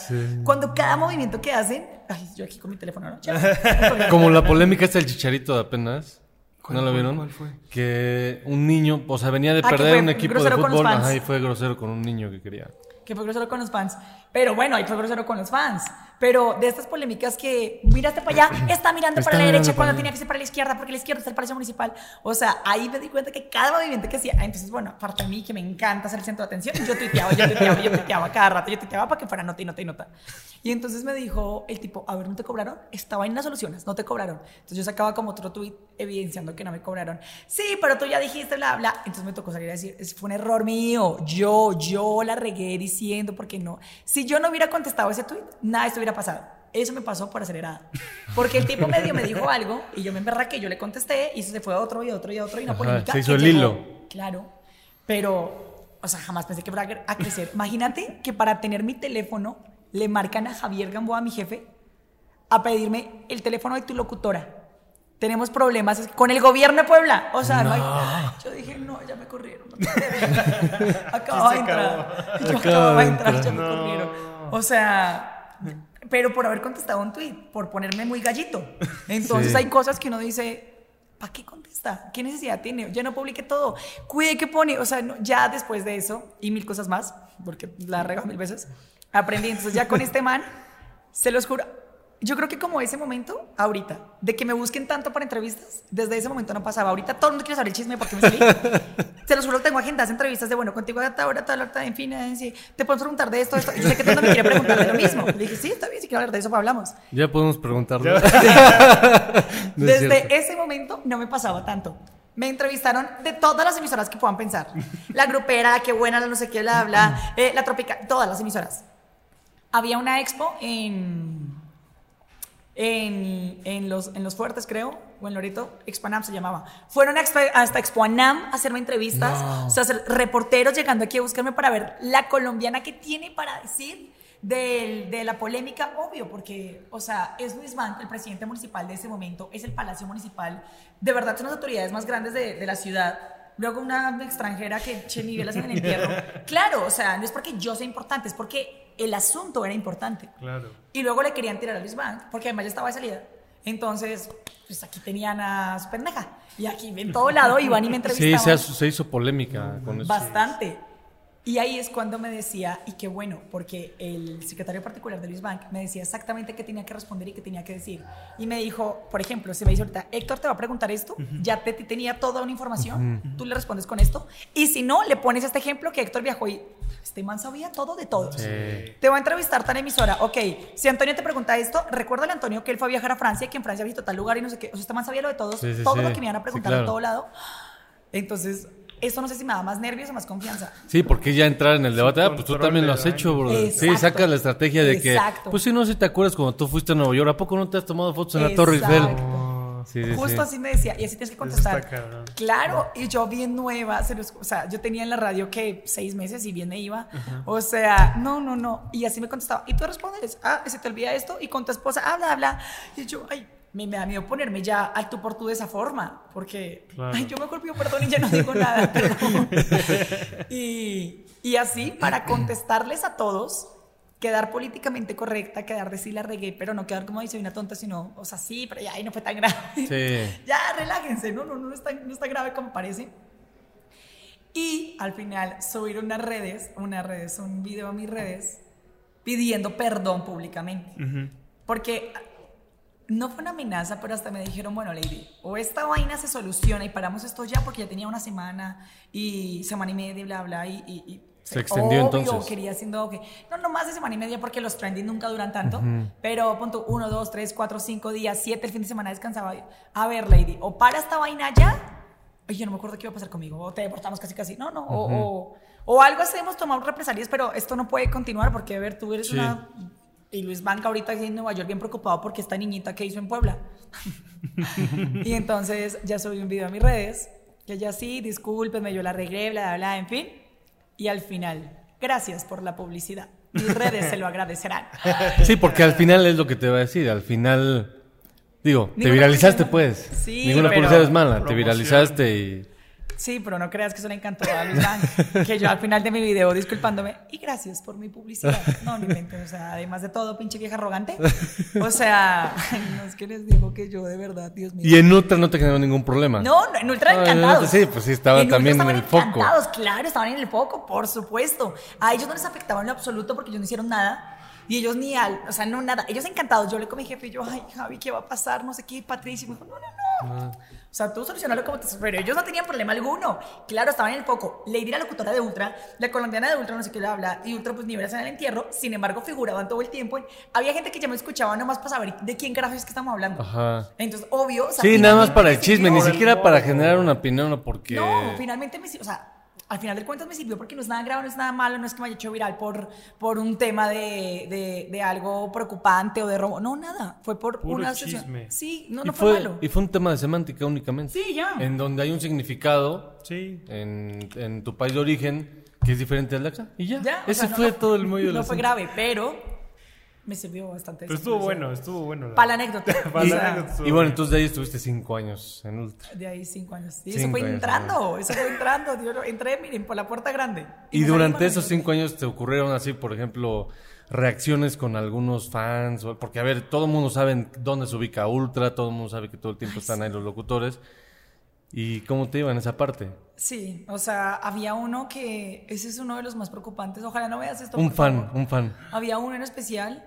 Cuando cada movimiento que hacen, ay, yo aquí con mi teléfono, ¿no? Como la polémica está el chicharito de apenas. ¿Cuál ¿No lo vieron? ¿Cuál fue? Que un niño, o sea, venía de Ah, perder un equipo de fútbol. Ajá, y fue grosero con un niño que quería. que fue grosero con los fans. Pero bueno, ahí fue grosero con los fans. Pero de estas polémicas que miraste para allá, está mirando Está para la derecha cuando tenía que ser para la izquierda, porque la izquierda está el Palacio Municipal. O sea, ahí me di cuenta que cada movimiento que hacía, ah, entonces, bueno, aparte de mí, que me encanta ser el centro de atención, yo tuiteaba, yo tuiteaba, yo tuiteaba cada rato, yo tuiteaba para que fuera nota y nota y nota. Y entonces me dijo el tipo, a ver, ¿no te cobraron? Estaba en las soluciones, no te cobraron. Entonces yo sacaba como otro tweet evidenciando que no me cobraron. Sí, pero tú ya dijiste, bla, bla. Entonces me tocó salir a decir, "Es- fue un error mío. Yo, yo la regué diciendo porque no. Si yo no hubiera contestado ese tweet, nada de esto hubiera pasado. Eso me pasó por acelerada. Porque el tipo medio me dijo algo y yo me emberraqué, yo le contesté y se fue a otro y a otro y a otro y una Ajá, polémica. se hizo que el llegó. hilo. Claro. Pero, o sea, jamás pensé que fuera a crecer. Imagínate que para tener mi teléfono le marcan a Javier Gamboa, mi jefe, a pedirme el teléfono de tu locutora. Tenemos problemas con el gobierno de Puebla. O sea, imag- yo dije, no, ya me corrieron. acababa de entrar. Yo acababa de entrar, ya me No. corrieron. O sea, pero por haber contestado un tweet, por ponerme muy gallito. Entonces Sí. hay cosas que uno dice, ¿para qué contesta? ¿Qué necesidad tiene? Ya no publique todo. Cuide que pone. O sea, no- ya después de eso y mil cosas más, porque la rego mil veces, aprendí. Entonces ya con este man, se los juro. Yo creo que como ese momento, ahorita, de que me busquen tanto para entrevistas, desde ese momento no pasaba. Ahorita todo el mundo quiere saber el chisme porque me salí. Se los juro, tengo agendas, entrevistas de, bueno, contigo a esta hora, tal hora, en fin, sí, te puedo preguntar de esto, esto. Yo sé que todo el mundo me quiere preguntar de lo mismo. Le dije, sí, está bien, si quiero hablar de eso, pues hablamos. Ya podemos preguntarle. No Desde cierto. ese momento no me pasaba tanto. Me entrevistaron de todas las emisoras que puedan pensar. La grupera, la que buena, la no sé qué, la habla, eh, la tropical, todas las emisoras. Había una expo en, en, en los, en los Fuertes, creo, o en Loreto, Expanam se llamaba. Fueron hasta Expoanam a hacerme entrevistas, o sea, reporteros llegando aquí a buscarme para ver la colombiana que tiene para decir del- de la polémica, obvio, porque, o sea, es Luis Bank, el presidente municipal de ese momento, es el Palacio Municipal, de verdad son las autoridades más grandes de, de la ciudad. Luego una extranjera que niveles en el entierro. Claro, o sea, no es porque yo sea importante, es porque el asunto era importante. Claro. Y luego le querían tirar a Luis Bank, porque además ya estaba de salida. Entonces, pues aquí tenían a su pendeja. Y aquí en todo lado iban y me Sí, entrevistaban. se, ha- se hizo polémica con eso. Bastante. Y ahí es cuando me decía, y qué bueno, porque el secretario particular de Luis Bank me decía exactamente qué tenía que responder y qué tenía que decir. Y me dijo, por ejemplo, se me dice ahorita, Héctor te va a preguntar esto, ya te, te tenía toda una información, tú le respondes con esto, y si no, le pones este ejemplo que Héctor viajó y este man sabía todo de todos. Sí. Te va a entrevistar tan emisora. Ok, si Antonio te pregunta esto, recuérdale a Antonio que él fue a viajar a Francia, que en Francia visitó tal lugar y no sé qué. O sea, este man sabía lo de todos, Sí, sí, todo lo que me iban a preguntar claro. de todo lado. Entonces, esto no sé si me da más nervios o más confianza. Sí, porque ya entrar en el debate, ah, pues tú también lo has hecho, daños. bro. Sí, sacas la estrategia de que, Exacto. pues sí, no sé si te acuerdas cuando tú fuiste a Nueva York, ¿a poco no te has tomado fotos en la Torre Eiffel? Exacto. Sí, sí, Justo sí. así me decía, y así tienes que contestar. Claro, y yo bien nueva, se los- o sea, yo tenía en la radio que seis meses y bien me iba. O sea, no, no, no. Y así me contestaba. Y tú respondes, ah, se te olvida esto, y con tu esposa, habla, habla. Y yo, ay, me, me da miedo ponerme ya al tú por tú de esa forma, porque, Claro. ay, yo mejor pido perdón y ya no digo nada. perdón. y, y así, para contestarles a todos, quedar políticamente correcta, quedar decir la regué, pero no quedar como dice una tonta, sino, o sea, sí, pero ya ahí no fue tan grave. Sí. ya, relájense, no, no, no es tan, no es tan grave como parece. Y al final subir unas redes, unas redes, un video a mis redes pidiendo perdón públicamente. Porque no fue una amenaza, pero hasta me dijeron, bueno, Lady, o esta vaina se soluciona y paramos esto ya porque ya tenía una semana y semana y media y bla, bla, y... y- y Se extendió obvio, entonces. quería haciendo que no no más de semana y media porque los trending nunca duran tanto pero punto uno dos tres cuatro cinco días siete el fin de semana descansaba a ver lady o para esta vaina ya Ay, yo no me acuerdo qué iba a pasar conmigo o te deportamos casi casi no no o, o, o algo así hemos tomado represalias pero esto no puede continuar porque a ver tú eres Sí. una y Luis Banca ahorita aquí en Nueva York bien preocupado porque esta niñita que hizo en Puebla y entonces ya subí un video a mis redes, que ya sí, discúlpenme, yo la arreglé, bla, bla, bla, en fin. Y al final, gracias por la publicidad. Mis redes se lo agradecerán. Sí, porque al final es lo que te va a decir. Al final, digo, te viralizaste, publicidad. pues. Sí, Ninguna publicidad es mala. Te viralizaste y. Sí, pero no creas que eso le encantó a Luis Bank. Que yo al final de mi video disculpándome, y gracias por mi publicidad. No, no inventen, o sea, además de todo, pinche vieja arrogante. O sea, no es que les digo que yo de verdad, Dios mío. Y en Ultra no te generó ningún problema. No, no, en Ultra en encantados. Sí, pues sí, estaban En también en el foco. encantados, claro, estaban en el foco, por supuesto. A ellos no les afectaba en lo absoluto porque ellos no hicieron nada. Y ellos ni al, o sea, no nada. Ellos encantados. Yo le con mi jefe y yo, ay, Javi, ¿qué va a pasar? No sé qué, Patricia. Y me dijo, no, no, no. O sea, tú solucionarlo como te... Pero ellos no tenían problema alguno. Claro, estaban en el foco. Lady, la locutora de Ultra, la colombiana de Ultra, no sé qué le habla. Y Ultra, pues, ni veras en el entierro. Sin embargo, figuraban todo el tiempo. Había gente que ya me escuchaba nomás para saber de quién carajo es que estamos hablando. Ajá. Entonces, obvio. o sea, Sí, nada más para el me chisme, ni siquiera para generar una opinión o porque. No, finalmente me o sea, al final del cuentas me sirvió porque no es nada grave, no es nada malo, no es que me haya hecho viral por, por un tema de, de, de algo preocupante o de robo, no, nada, fue por Puro una chisme. sesión. Sí, no, no fue, fue, malo. y fue un tema de semántica únicamente. Sí, ya. En donde hay un significado Sí. en, en tu país de origen que es diferente al de acá. Y ya. Ya, o Ese sea, no- fue no- todo el medio del No fue grave, pero me sirvió bastante. Pero estuvo bueno, estuvo bueno. la- Para la anécdota. Para la Y bueno, entonces de ahí estuviste cinco años en Ultra. De ahí cinco años. Y eso Cinco fue años, entrando, eso fue entrando. Yo entré, miren, por la puerta grande. Y durante esos cinco años te ocurrieron así, por ejemplo, reacciones con algunos fans, porque a ver, todo el mundo sabe dónde se ubica Ultra, todo el mundo sabe que todo el tiempo están ahí los locutores. ¿Y cómo te iba en esa parte? Sí, o sea, había uno que, ese es uno de los más preocupantes. Ojalá no veas esto. Un fan, favor. un fan. Había uno en especial.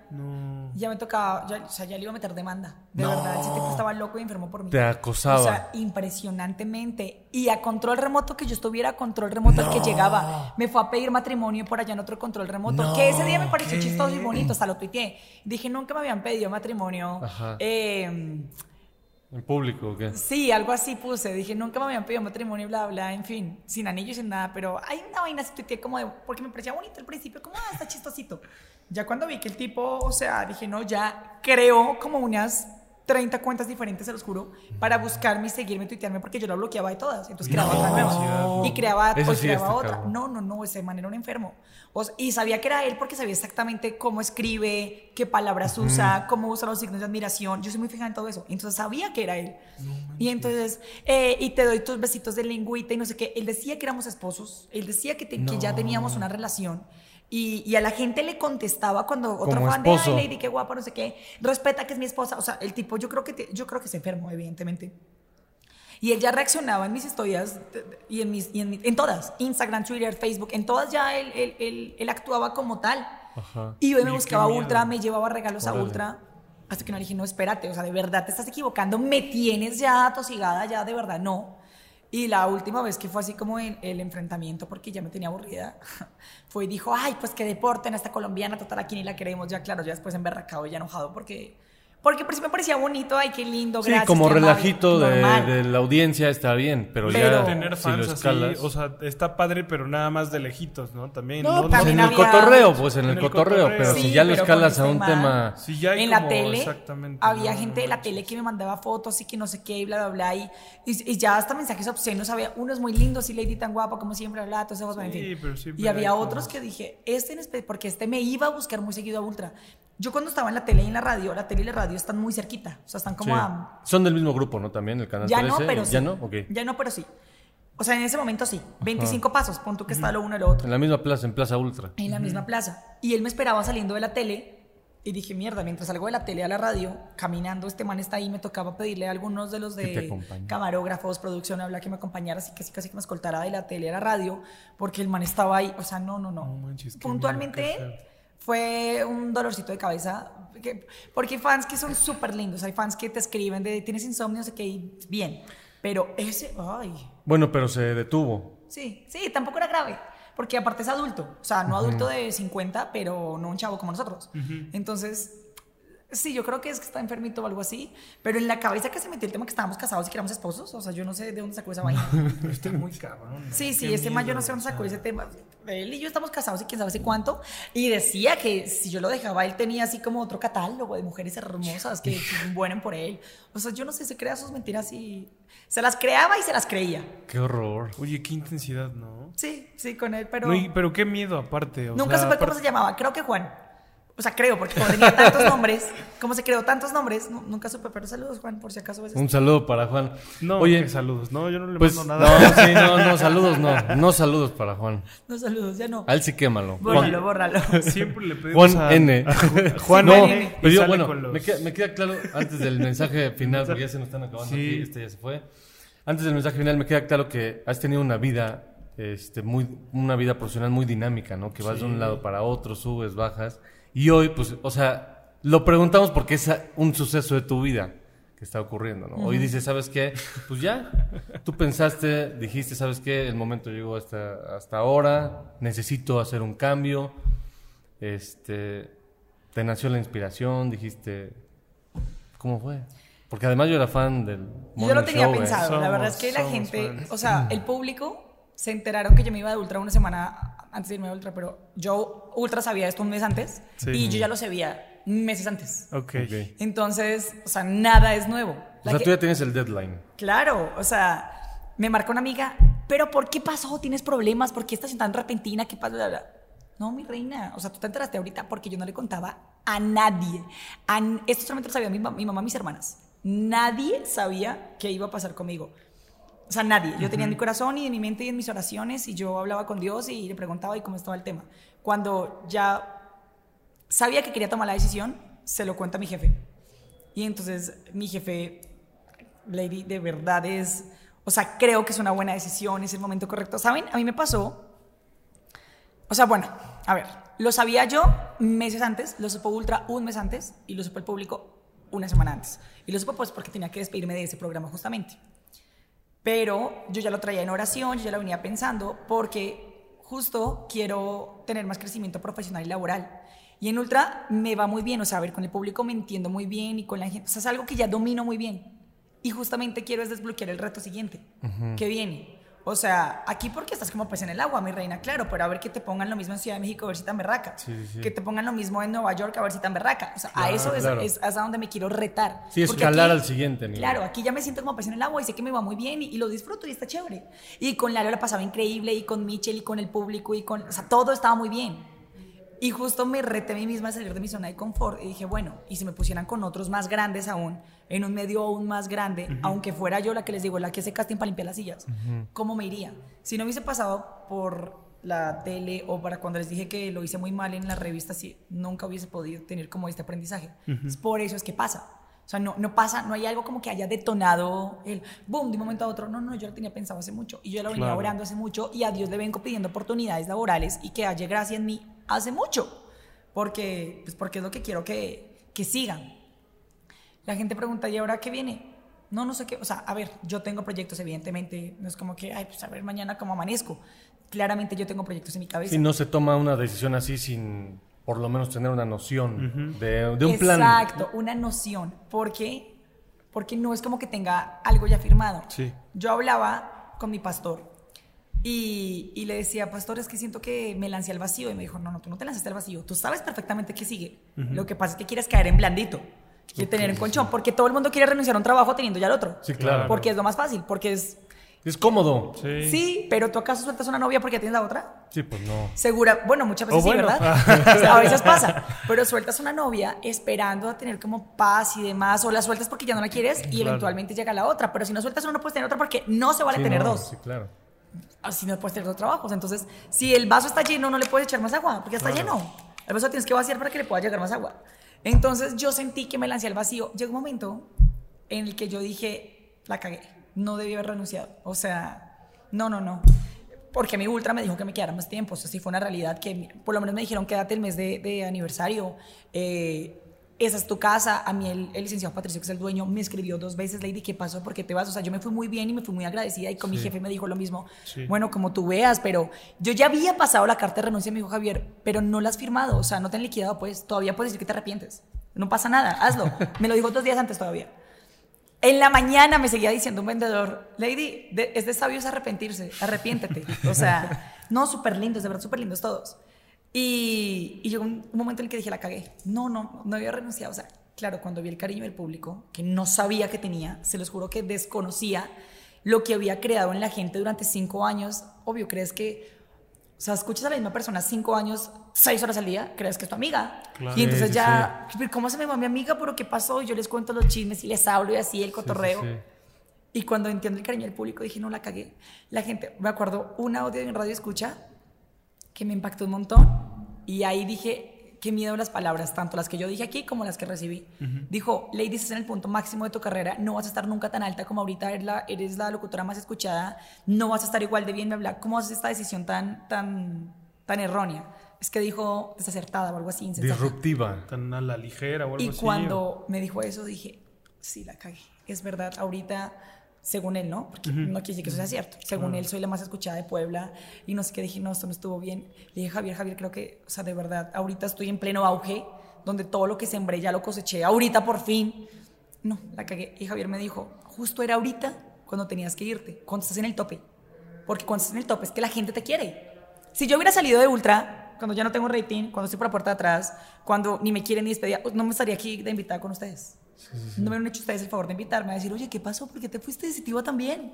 Ya me tocaba, ya, o sea, ya le iba a meter demanda. De verdad, ese tipo estaba loco y enfermo por mí. Te acosaba. O sea, impresionantemente. Y a control remoto, que yo estuviera a control remoto al que llegaba. Me fue a pedir matrimonio por allá en otro control remoto. que ese día me pareció chistoso y bonito, hasta lo tuiteé. Dije, nunca me habían pedido matrimonio. Ajá. Eh, ¿En público o qué? Sí, algo así puse. Dije, nunca me habían pedido matrimonio, bla, bla, en fin, sin anillo y sin nada. Pero hay una vaina así tuiteé como de, porque me parecía bonito al principio, como, ah, está chistosito. Ya cuando vi que el tipo, o sea, dije, no, ya creó como unas 30 cuentas diferentes, se los juro, para buscarme y seguirme tuitearme, porque yo lo bloqueaba de todas. Entonces creaba otra nueva. Y creaba, sí creaba otra. cabrón. No, no, no, ese man era un enfermo. O sea, y sabía que era él porque sabía exactamente cómo escribe, qué palabras usa, cómo usa los signos de admiración. Yo soy muy fija en todo eso. Entonces sabía que era él. y entonces, eh, y te doy tus besitos de lengüita y no sé qué. Él decía que éramos esposos. Él decía que, te- que ya teníamos una relación. Y, y a la gente le contestaba cuando otra Como fan de, ay, esposo. Lady, qué guapa, no sé qué, respeta que es mi esposa. O sea, el tipo, yo creo que, te- yo creo que se enfermó, evidentemente. Y él ya reaccionaba en mis historias y en, mis, y en, en todas, Instagram, Twitter, Facebook, en todas ya él, él, él- él actuaba como tal. Ajá. Y yo me buscaba. Ultra, me llevaba regalos a. Ultra. Hasta que no le dije, no, espérate, o sea, de verdad te estás equivocando, me tienes ya atosigada, ya de verdad no. Y la última vez que fue así como en el enfrentamiento, porque ya me tenía aburrida, fue y dijo, ay, pues que deporten a esta colombiana, total, aquí ni la queremos, ya claro, ya después emberracado y ya enojado, porque, porque pues, me parecía bonito, ay, qué lindo, Sí, gracias. como qué amable, relajito de, de la audiencia está bien, pero, Pero- ya Tener si fans así, escalas... o sea, está padre, pero nada más de lejitos, ¿no? También. no, pues también en el había- cotorreo, pues en, En el, el cotorreo, cotorreo. pero Sí, si ya lo escalas a un tema... Sí, ya hay en la como- tele exactamente, había no, no gente de la tele que me mandaba fotos y que no sé qué y bla bla bla y, y, y ya hasta mensajes obscenos había unos muy lindos y Lady tan guapa como siempre bla todos esos bueno, en Sí, fin. pero y había hay como- otros que dije este porque este me iba a buscar muy seguido a Ultra yo cuando estaba en la tele y en la radio la tele y la radio están muy cerquita o sea están como Sí. a Son del mismo grupo, ¿no? También, el canal ya 13. no pero sí ¿Ya no? Ok. ya no pero sí o sea en ese momento sí 25 pasos pon tú que está lo uno y lo otro En la misma plaza, en Plaza Ultra. en la misma plaza. Y él me esperaba saliendo de la tele y dije, mierda, mientras salgo de la tele a la radio, caminando, este man está ahí, me tocaba pedirle a algunos de los Que de camarógrafos, producción, habla que me acompañara, así casi casi que me escoltara de la tele a la radio, porque el man estaba ahí, o sea, no, no, no. No manches, Puntualmente. Fue un dolorcito de cabeza, que- porque hay fans que son súper lindos, hay fans que te escriben de, tienes insomnio, no sé qué, bien, pero ese, ay, Bueno, pero se detuvo. Sí, sí, tampoco era grave, porque aparte es adulto, o sea, no adulto de 50, pero no un chavo como nosotros. Entonces, sí, yo creo que es que está enfermito o algo así, pero en la cabeza que se metió el tema que estábamos casados y que éramos esposos, o sea, yo no sé de dónde sacó esa vaina. Está muy cabrón. Sí, sí, ese man yo no sé dónde sacó ese tema. Él y yo estamos casados y quién sabe hace cuánto. Y decía que si yo lo dejaba, él tenía así como otro catálogo de mujeres hermosas que, mueren por él. O sea, yo no sé, se crea sus mentiras y se las creaba y se las creía. Qué horror. Oye, qué intensidad, ¿no? Sí, sí, con él, pero... No, y- pero qué miedo aparte. o Nunca sea, supe cómo aparte- se llamaba, creo que Juan. O sea, creo, porque como tenía tantos nombres, como se creó tantos nombres, nu- nunca supe, pero saludos, Juan, por si acaso ves. Un saludo para Juan. No, Oye, saludos. No, yo no le pues mando nada. no, sí, no, no, saludos no. No saludos para Juan. No, saludos, ya no. A él sí quémalo. Bórralo, bórralo. Siempre le pedimos Juan a, N. a Juan no, N. pero yo, bueno, los- me, queda, me queda claro, antes del mensaje final, porque ya se nos están acabando Sí. aquí, este ya se fue. Antes del mensaje final, me queda claro que has tenido una vida, este, muy, una vida profesional muy dinámica, ¿no? Que vas de un lado para otro, subes, bajas. Y hoy, pues, o sea, lo preguntamos porque es un suceso de tu vida que está ocurriendo, ¿no? Hoy dices, ¿sabes qué? Pues ya, tú pensaste, dijiste, ¿sabes qué? El momento llegó hasta, hasta ahora, necesito hacer un cambio. Este, te nació la inspiración, dijiste, ¿cómo fue? Porque además yo era fan del Yo lo tenía show, ¿eh? pensado. la verdad es que la gente, fans. o sea, el público se enteraron que yo me iba de Ultra una semana antes de irme de Ultra, pero yo Ultra sabía esto un mes antes Sí. y yo ya lo sabía meses antes. Ok. Ok. Entonces, o sea, nada es nuevo. O La sea, que- tú ya tienes el deadline. Claro, o sea, me marcó una amiga, pero ¿por qué pasó? ¿Tienes problemas? ¿Por qué estás tan repentina? ¿Qué bla. No, mi reina, o sea, tú te enteraste ahorita porque yo no le contaba a nadie. A esto solamente lo sabía mi, mi mamá, mis hermanas. Nadie sabía qué iba a pasar conmigo. O sea, nadie. Yo tenía en mi corazón y en mi mente y en mis oraciones y yo hablaba con Dios y le preguntaba y cómo estaba el tema. Cuando ya sabía que quería tomar la decisión, se lo cuenta a mi jefe. Y entonces mi jefe, Lady, de verdad es, o sea, creo que es una buena decisión, es el momento correcto. ¿Saben? A mí me pasó, o sea, bueno, a ver, lo sabía yo meses antes, lo supo Ultra un mes antes y lo supo el público una semana antes. Y lo supo pues porque tenía que despedirme de ese programa justamente. Pero yo ya lo traía en oración, yo ya lo venía pensando porque justo quiero tener más crecimiento profesional y laboral. Y en Ultra me va muy bien, o sea, a ver, con el público me entiendo muy bien y con la gente, o sea, es algo que ya domino muy bien. Y justamente quiero es desbloquear el reto siguiente, que viene. O sea, aquí porque estás como pez en el agua, mi reina, claro, pero a ver que te pongan lo mismo en Ciudad de México, a ver si tan berraca. Sí, sí, sí. Que te pongan lo mismo en Nueva York, a ver si tan berraca. O sea, a eso es, claro. es, donde me quiero retar. Sí, escalar aquí- al siguiente nivel. Claro, aquí ya me siento como pez en el agua y sé que me va muy bien y, y lo disfruto y está chévere. Y con Lalo la pasaba increíble y con Michelle y con el público y con... O sea, todo estaba muy bien. Y justo me reté a mí misma a salir de mi zona de confort y dije, bueno, y si me pusieran con otros más grandes aún, en un medio aún más grande, aunque fuera yo la que les digo, la que hace casting para limpiar las sillas, ¿cómo me iría? Si no hubiese pasado por la tele o para cuando les dije que lo hice muy mal en la revista, sí, nunca hubiese podido tener como este aprendizaje. Es por eso es que pasa. O sea, no, no pasa, no hay algo como que haya detonado el boom de un momento a otro. No, no, yo lo tenía pensado hace mucho y yo lo venía Claro. orando hace mucho y a Dios le vengo pidiendo oportunidades laborales y que haya gracia en mí hace mucho. Porque, pues porque es lo que quiero que, que sigan. La gente pregunta, ¿y ahora qué viene? No, no sé qué. O sea, a ver, yo tengo proyectos, evidentemente. No es como que, ay, pues a ver mañana cómo amanezco. Claramente yo tengo proyectos en mi cabeza. Si no se toma una decisión así sin por lo menos tener una noción de, de un plan. Exacto, una noción. ¿Por qué? Porque no es como que tenga algo ya firmado. Sí. Yo hablaba con mi pastor y, y le decía, pastor, es que siento que me lancé al vacío. Y me dijo, no, no, tú no te lanzaste al vacío. Tú sabes perfectamente qué sigue. Lo que pasa es que quieres caer en blandito. Quieres tener un colchón. Porque todo el mundo quiere renunciar a un trabajo teniendo ya el otro. Sí, claro. Porque es lo más fácil. Porque es, Es cómodo. Sí. sí, pero ¿tú acaso sueltas una novia porque ya tienes la otra? Sí, pues no. Segura, bueno, muchas veces O bueno. sí, ¿verdad? O sea, a veces pasa. Pero sueltas una novia esperando a tener como paz y demás, o la sueltas porque ya no la quieres y Claro. eventualmente llega la otra. Pero si no sueltas una, no puedes tener otra porque no se vale Sí, tener no, dos. Sí, claro. Así no puedes tener dos trabajos. Entonces, si el vaso está lleno, no le puedes echar más agua porque ya está lleno. El vaso tienes que vaciar para que le pueda llegar más agua. Entonces, yo sentí que me lancé al vacío. Llegó un momento en el que yo dije, la cagué. No debí haber renunciado. O sea, no, no, no. Porque mi ultra me dijo que me quedara más tiempo. O sea, sí fue una realidad que por lo menos me dijeron quédate el mes de, de aniversario. Eh, esa es tu casa. A mí el, el licenciado Patricio, que es el dueño, me escribió dos veces, Lady, ¿qué pasó? ¿Por qué te vas? O sea, yo me fui muy bien y me fui muy agradecida y con mi jefe me dijo lo mismo. Sí. Bueno, como tú veas, pero yo ya había pasado la carta de renuncia, me dijo Javier, pero no la has firmado, o sea, no te han liquidado, pues todavía puedes decir que te arrepientes. No pasa nada, hazlo. Me lo dijo dos días antes todavía. En la mañana me seguía diciendo un vendedor, Lady, de- es de sabios arrepentirse, arrepiéntete. O sea, no, súper lindos, de verdad, súper lindos todos. Y, y llegó un, un momento en el que dije, la cagué. No, no, no había renunciado. O sea, claro, cuando vi el cariño del público, que no sabía que tenía, se los juro que desconocía lo que había creado en la gente durante cinco años. Obvio, crees que, o sea, escuchas a la misma persona cinco años, seis horas al día, crees que es tu amiga. Claro. Y entonces Sí, sí, ya, "Pero ¿cómo se me va mi amiga? ¿Pero qué pasó? Y yo les cuento los chismes y les hablo y así el cotorreo. Sí, sí, sí. Y cuando entiendo el cariño del público, dije, no la cagué. La gente, me acuerdo un audio en radio escucha que me impactó un montón. Y ahí dije, qué miedo las palabras, tanto las que yo dije aquí como las que recibí. Dijo, Lady, estás en el punto máximo de tu carrera, no vas a estar nunca tan alta como ahorita, eres la, eres la locutora más escuchada, no vas a estar igual de bien, bla. ¿Cómo haces esta decisión tan, tan, tan errónea? Es que dijo desacertada o algo así, insensata. Disruptiva. Tan a la ligera o algo Y así. cuando me dijo eso, dije, sí, la cagué. Es verdad, ahorita, según él, ¿no? Porque no quiere decir que eso sea cierto. Según él, soy la más escuchada de Puebla y no sé qué. Dije, no, esto no estuvo bien. Le dije, Javier, Javier, creo que, o sea, de verdad, ahorita estoy en pleno auge, donde todo lo que sembré ya lo coseché. Ahorita, por fin. No, la cagué. Y Javier me dijo, justo era ahorita cuando tenías que irte, cuando estás en el tope. Porque cuando estás en el tope es que la gente te quiere. Si yo hubiera salido de Ultra, cuando ya no tengo rating, cuando estoy por la puerta de atrás, cuando ni me quieren ni despedir, no me estaría aquí de invitada con ustedes. No me hubieran hecho ustedes el favor de invitarme a decir, oye, ¿qué pasó? ¿Por qué te fuiste de Citiba también?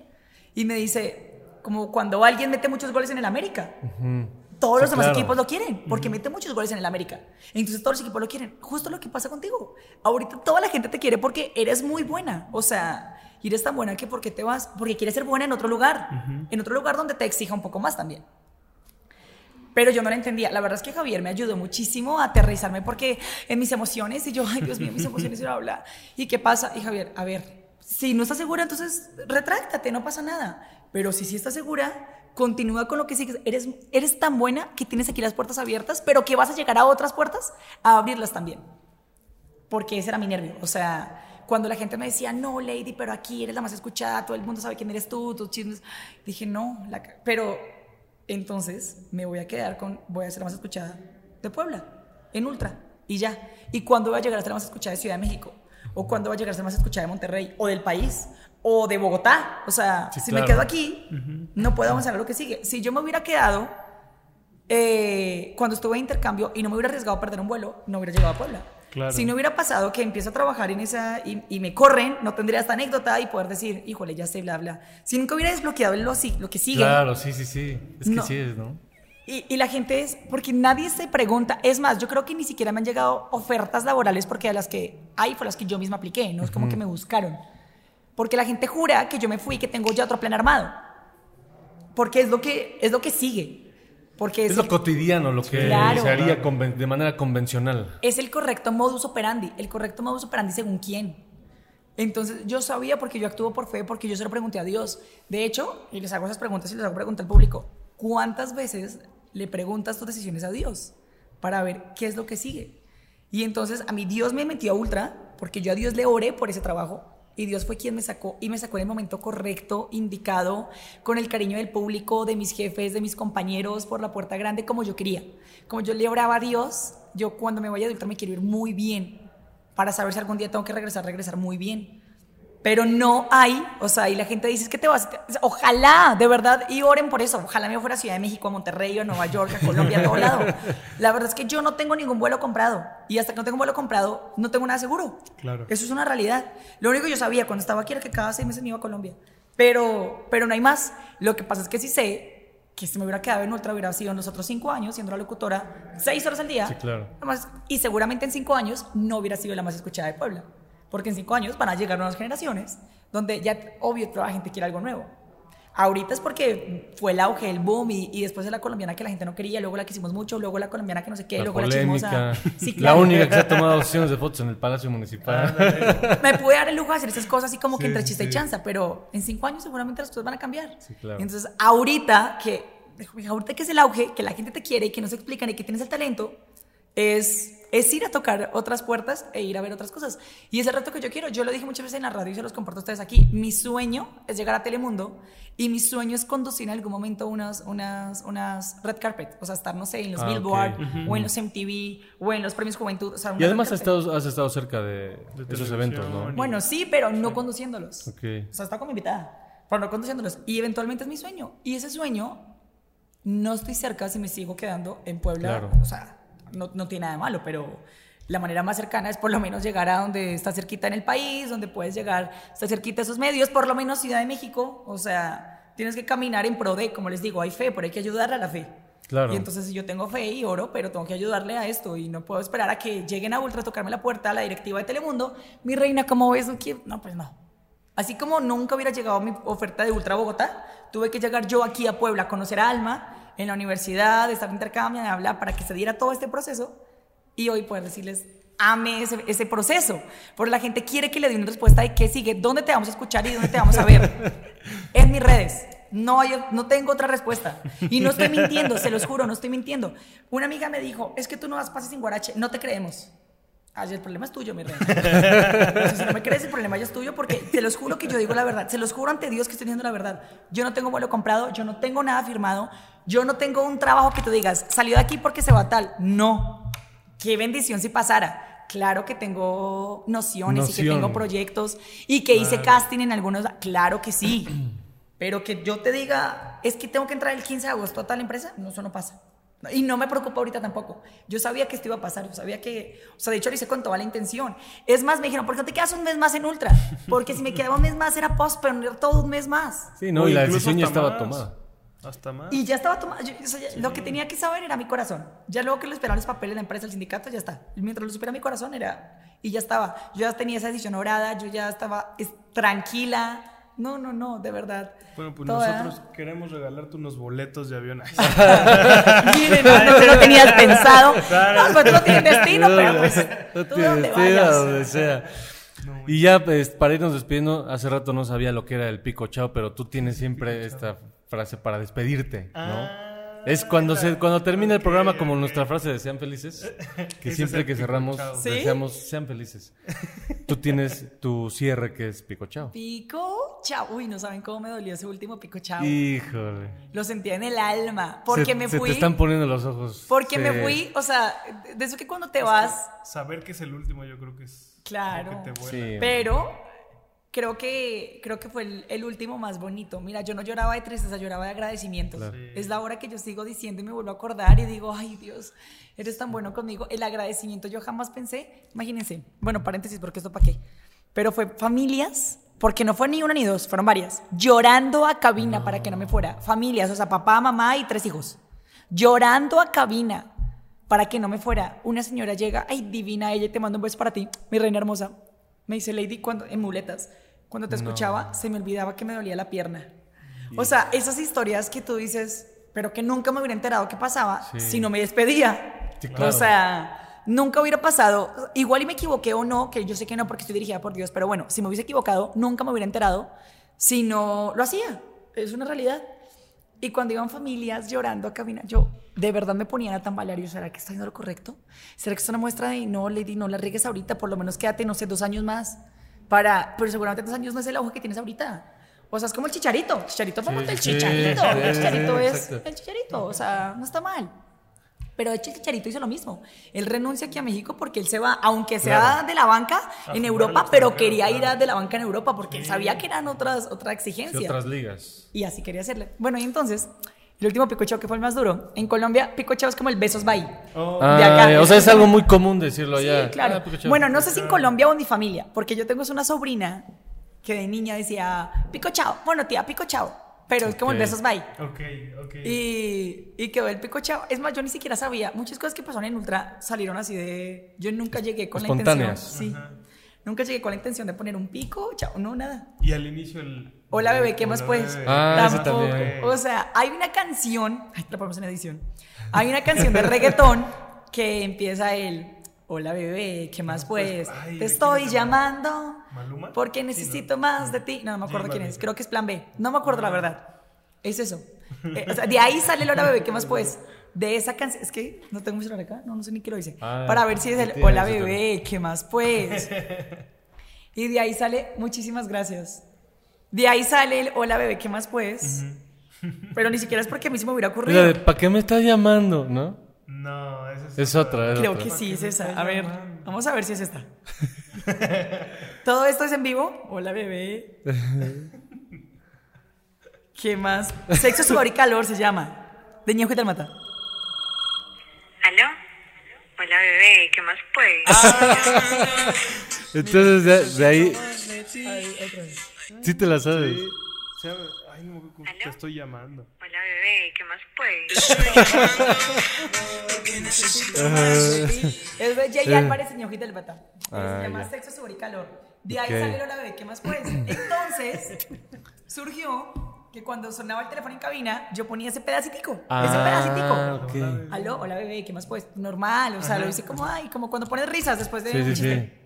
Y me dice, como cuando alguien mete muchos goles en el América. Todos Sí, los demás claro. equipos lo quieren, porque mete muchos goles en el América. Entonces todos los equipos lo quieren. Justo lo que pasa contigo. Ahorita toda la gente te quiere porque eres muy buena. O sea, y eres tan buena que porque te vas, porque quieres ser buena en otro lugar. En otro lugar donde te exija un poco más también. Pero yo no la entendía. La verdad es que Javier me ayudó muchísimo a aterrizarme porque en mis emociones y yo, ay Dios mío, mis emociones y bla, bla. ¿Y qué pasa? Y Javier, a ver, si no estás segura, entonces retráctate, no pasa nada. Pero si sí estás segura, continúa con lo que sigues. Eres, eres tan buena que tienes aquí las puertas abiertas, pero que vas a llegar a otras puertas a abrirlas también. Porque ese era mi nervio. O sea, cuando la gente me decía, no, Lady, pero aquí eres la más escuchada, todo el mundo sabe quién eres tú, tus chismes. Dije, no, pero entonces me voy a quedar con, voy a ser la más escuchada de Puebla, en Ultra, y ya. ¿Y cuándo voy a llegar a ser la más escuchada de Ciudad de México? ¿O cuándo voy a llegar a ser la más escuchada de Monterrey? ¿O del país? ¿O de Bogotá? O sea, Sí, si claro. me quedo aquí, no puedo avanzar a lo que sigue. Si yo me hubiera quedado eh, cuando estuve en intercambio y no me hubiera arriesgado a perder un vuelo, no hubiera llegado a Puebla. Claro. Si no hubiera pasado que empiezo a trabajar en esa y, y me corren, no tendría esta anécdota y poder decir, híjole, ya sé, bla, bla. Si nunca hubiera desbloqueado lo, lo que sigue. Claro, sí, sí, sí. Es que No. sí es, ¿no? Y, y la gente es, porque nadie se pregunta, es más, yo creo que ni siquiera me han llegado ofertas laborales porque a las que hay fue las que yo misma apliqué, no es como que me buscaron. Porque la gente jura que yo me fui y que tengo ya otro plan armado. Porque es lo que, es lo que sigue. Porque es, Es lo el, cotidiano, lo que Claro. se haría conven- de manera convencional. es el correcto modus operandi. El correcto modus operandi según quién. Entonces yo sabía porque yo actúo por fe, porque yo se lo pregunté a Dios. De hecho, y les hago esas preguntas y les hago preguntas al público, ¿cuántas veces le preguntas tus decisiones a Dios para ver qué es lo que sigue? Y entonces a mí Dios me metió a ultra porque yo a Dios le oré por ese trabajo y Dios fue quien me sacó y me sacó en el momento correcto, indicado, con el cariño del público, de mis jefes, de mis compañeros, por la puerta grande como yo quería. Como yo le oraba a Dios, yo cuando me vaya a ultra me quiero ir muy bien para saber si algún día tengo que regresar, regresar muy bien. Pero no hay, o sea, y la gente dice, es que te vas, ojalá, de verdad, y oren por eso, ojalá me fuera a Ciudad de México, a Monterrey, a Nueva York, a Colombia, a todo lado. La verdad es que yo no tengo ningún vuelo comprado, y hasta que no tengo un vuelo comprado, no tengo nada seguro. Claro. Eso es una realidad. Lo único que yo sabía cuando estaba aquí era que cada seis meses me iba a Colombia, pero, pero no hay más. Lo que pasa es que sí sé que si me hubiera quedado en Ultra hubiera sido en los otros cinco años siendo la locutora seis horas al día. Sí, claro. Nada más, y seguramente en cinco años no hubiera sido la más escuchada de Puebla. Porque en cinco años van a llegar nuevas generaciones donde ya, obvio, toda la gente quiere algo nuevo. Ahorita es porque fue el auge, el boom, y, y después de la colombiana que la gente no quería, luego la quisimos mucho, luego la colombiana que no sé qué, La luego la polémica. chismosa. Sí, La claro. única que se ha tomado sesiones de fotos en el Palacio Municipal. Me pude dar el lujo de hacer esas cosas así como que Sí, entre sí, chiste y sí. chanza, pero en cinco años seguramente las cosas van a cambiar. Sí, claro. Entonces, ahorita que, ahorita que es el auge, que la gente te quiere y que no se explican y que tienes el talento, es, es ir a tocar otras puertas e ir a ver otras cosas. Y es el reto que yo quiero. Yo lo dije muchas veces en la radio y se los comparto a ustedes aquí. Mi sueño es llegar a Telemundo y mi sueño es conducir en algún momento unas, unas, unas red carpet. O sea, estar, no sé, en los Ah, Billboard ok. o en los MTV o en los premios Juventud. o sea, Y además has estado, has estado cerca de, esos televisión eventos, ¿no? Bueno, sí, pero no conduciéndolos. Ok. O sea, está como invitada, pero no conduciéndolos. Y eventualmente es mi sueño. Y ese sueño, no estoy cerca si me sigo quedando en Puebla. Claro. O sea, no, no tiene nada de malo, pero la manera más cercana es por lo menos llegar a donde está cerquita en el país, donde puedes llegar, está cerquita a esos medios, por lo menos Ciudad de México. O sea, tienes que caminar en pro de, como les digo, hay fe, pero hay que ayudarle a la fe. Claro. Y entonces yo tengo fe y oro, pero tengo que ayudarle a esto y no puedo esperar a que lleguen a Ultra a tocarme la puerta a la directiva de Telemundo. Mi reina, ¿cómo ves? No, pues no. Así como nunca hubiera llegado mi oferta de Ultra Bogotá, tuve que llegar yo aquí a Puebla a conocer a Alma en la universidad, estar en intercambio, de hablar para que se diera todo este proceso y hoy poder decirles, ame ese, ese proceso. Porque la gente quiere que le dé una respuesta de qué sigue, dónde te vamos a escuchar y dónde te vamos a ver. en mis redes. No, hay, no tengo otra respuesta. Y no estoy mintiendo, se los juro, no estoy mintiendo. Una amiga me dijo, es que tú no das pases sin guarache, no te creemos. Ay, el problema es tuyo, mi reina. Si no me crees, el problema ya es tuyo porque te los juro que yo digo la verdad. Se los juro ante Dios que estoy diciendo la verdad. Yo no tengo vuelo comprado, yo no tengo nada firmado, yo no tengo un trabajo que tú digas, salió de aquí porque se va tal. No. Qué bendición si pasara. Claro que tengo nociones y que tengo proyectos y que hice casting en algunos. Claro que sí. Pero que yo te diga, es que tengo que entrar el 15 de agosto a tal empresa, no, eso no pasa. Y no me preocupa ahorita tampoco. Yo sabía que esto iba a pasar, yo sabía que, o sea, de hecho lo hice con toda la intención. Es más, me dijeron, ¿por qué no te quedas un mes más en Ultra? Porque si me quedaba un mes más era era todo un mes más. Sí, no, O y la decisión ya estaba más. tomada. Hasta más. Y ya estaba tomado. yo- o sea, ya- Lo que tenía que saber era mi corazón. Ya luego que lo esperaban los papeles, la empresa, el sindicato, ya está. Y mientras lo supiera mi corazón era. Y ya estaba. Yo ya tenía esa decisión orada, yo ya estaba es- tranquila. No, no, no, de verdad. Bueno, pues Toda- nosotros queremos regalarte unos boletos de avión. Miren, no, no, lo tenías pensado. No, pues no tienes destino, pero pues. No Tú tiene donde destino, vayas. donde sea. Y ya, pues, para irnos despidiendo, hace rato no sabía lo que era el pico chao, pero tú tienes siempre esta frase para despedirte, ¿no? Ah, es cuando se cuando termina el programa, como nuestra frase de sean felices, que siempre que cerramos. ¿Sí? deseamos sean felices. Tú tienes tu cierre que es pico chao. Pico, chao. Uy, no saben cómo me dolió ese último pico, chao. Híjole. Lo sentía en el alma. Porque se, me se fui. te están poniendo los ojos. Porque me fui, o sea, de eso que cuando te vas, Saber que es el último, yo creo que es. Claro. Que te. Sí. pero creo que, creo que fue el, el último más bonito. Mira, yo no lloraba de tristeza, lloraba de agradecimiento. Claro. Sí. Es la hora que yo sigo diciendo y me vuelvo a acordar y digo, ay Dios, eres tan bueno conmigo. El agradecimiento yo jamás pensé, imagínense, bueno, paréntesis, porque esto para qué. Pero fue familias, porque no fue ni una ni dos, fueron varias, llorando a cabina para que no me fuera. Familias, o sea, papá, mamá y tres hijos. Llorando a cabina para que no me fuera. Una señora llega, ay, divina ella, te mando un beso para ti, mi reina hermosa. Me dice, Lady, cuando, en muletas, cuando te escuchaba, se me olvidaba que me dolía la pierna. O sea, esas historias que tú dices, pero que nunca me hubiera enterado qué pasaba Sí. si no me despedía. Sí, claro. O sea, nunca hubiera pasado, igual y me equivoqué o no, que yo sé que no porque estoy dirigida por Dios, pero bueno, si me hubiese equivocado, nunca me hubiera enterado si no lo hacía. Es una realidad. Y cuando iban familias llorando a caminar, yo de verdad me ponían a tambalear. Yo, ¿será que está haciendo lo correcto? ¿Será que es una muestra de no, Lady, no la riegues ahorita? Por lo menos quédate, no sé, dos años más. Para, pero seguramente dos años no es el auge que tienes ahorita. O sea, es como el chicharito. Chicharito, Sí, ponte el chicharito. sí, el chicharito sí, es exacto. el chicharito. O sea, no está mal. Pero de hecho el Chicharito hizo lo mismo. Él renuncia aquí a México porque él se va, aunque sea Claro. de la banca A en Europa, pero quería ir a de la banca en Europa porque él sabía que eran otras, otra Sí, exigencia. otras ligas. Y así quería hacerle. Bueno, y entonces, el último picocheo que fue el más duro. En Colombia, picocheo es como el besos bye. Oh, De acá. Ah, o sea, es algo muy común decirlo allá. Sí, claro. Ah, pico bueno, no sé si en Colombia o en mi familia, porque yo tengo una sobrina que de niña decía, pico chao. Bueno, tía, pico chao. Pero es como el besos bye. Ok, ok. Y, y quedó el pico chao. Es más, yo ni siquiera sabía. Muchas cosas que pasaron en Ultra salieron así de. Yo nunca llegué con la Espontáneas. intención. Sí. Nunca llegué con la intención de poner un pico, chao, no, nada. Y al inicio el... Hola bebé, ¿qué más pues? bebé. Ah, Tampoco. también. O sea, hay una canción, ay, la ponemos en edición. Hay una canción de reggaetón que empieza el Hola bebé, ¿qué más pues? Ay, ¿de Te estoy es? llamando ¿Maluma? porque Sí, necesito ¿no? más de ti. No, no me acuerdo quién es. Creo que es Plan B. No me acuerdo la verdad. Es eso. Eh, o sea, de ahí sale el Hola bebé, ¿qué más pues? De esa canción, es que no tengo mi celular acá, no, no sé ni qué lo dice. Ah, Para ver si es el Hola bebé, ¿qué más pues? Y de ahí sale, muchísimas gracias. De ahí sale el hola bebé, ¿qué más pues? Pero ni siquiera es porque a mí se me hubiera ocurrido. ¿Para qué me estás llamando? ¿No? No, esa es... Es otra, es Creo otra. que sí es esa. A ver, llamando? vamos a ver si es esta. Todo esto es en vivo. Hola bebé. ¿Qué más? Sexo, sudor y calor se llama. De Ñejo y Mata. ¿Aló? Hola bebé, ¿qué más pues? Ah. Entonces, de, de ahí. Sí te la sabes. Sí. Ay, no, ¿cómo te ¿Aló? estoy llamando. Hola bebé, ¿qué más pues? Es de Jay Álvarez y Ñejo y Mata. Ah, se llama ya. Sexo, sudor y calor. De ahí Ok. sale el hola bebé, ¿qué más pues? Entonces, surgió que cuando sonaba el teléfono en cabina, yo ponía ese pedacitico. ese Ah, pedacitico. ok. Aló, hola bebé, ¿qué más pues? Normal, o sea, lo hice como, ay, como cuando pones risas después de Sí, un sí, chiste. sí.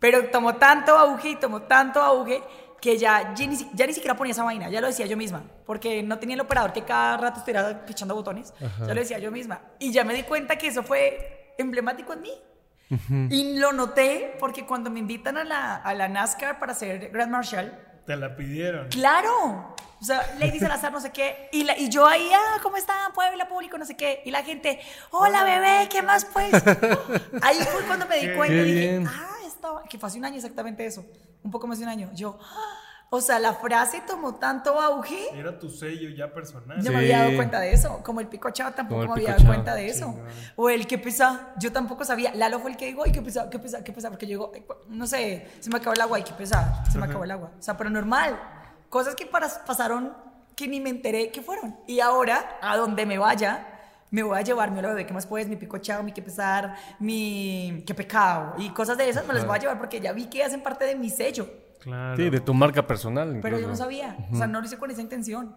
Pero tomó tanto auge y tomó tanto auge que ya, ya, ni, ya ni siquiera ponía esa vaina, ya lo decía yo misma, porque no tenía el operador que cada rato estuviera pichando botones, ya lo decía yo misma. Y ya me di cuenta que eso fue emblemático en mí. Y lo noté porque cuando me invitan a la, a la NASCAR para ser Grand Marshal, Te la pidieron. Claro. O sea, Lady Salazar, no sé qué. Y, la- y yo ahí, ah, ¿cómo está? Puebla, público, no sé qué. Y la gente, hola bebé, ¿qué más pues? Ahí fue cuando me di cuenta Qué y dije, bien. ah, estaba, que fue hace un año exactamente eso. Un poco más de un año. Yo, ah, o sea, la frase tomó tanto auge. Era tu sello ya personal. Yo Sí. me había dado cuenta de eso. Como el pico chao tampoco me había dado cuenta de eso. O el que pesa, yo tampoco sabía. Lalo fue el que dijo, ay, qué pesa, qué pesa, qué pesa. Porque yo digo, no sé, se me acabó el agua, ay, qué pesa, se me acabó el agua. O sea, pero normal. Cosas que para- pasaron que ni me enteré que fueron. Y ahora, a donde me vaya, me voy a llevar mi hola bebé, ¿qué más puedes? Mi pico chao, mi qué pesar, mi qué pecado. Y cosas de esas me las voy a llevar porque ya vi que hacen parte de mi sello. Claro. Sí, de tu marca personal. Pero yo no sabía, o sea, no lo hice con esa intención.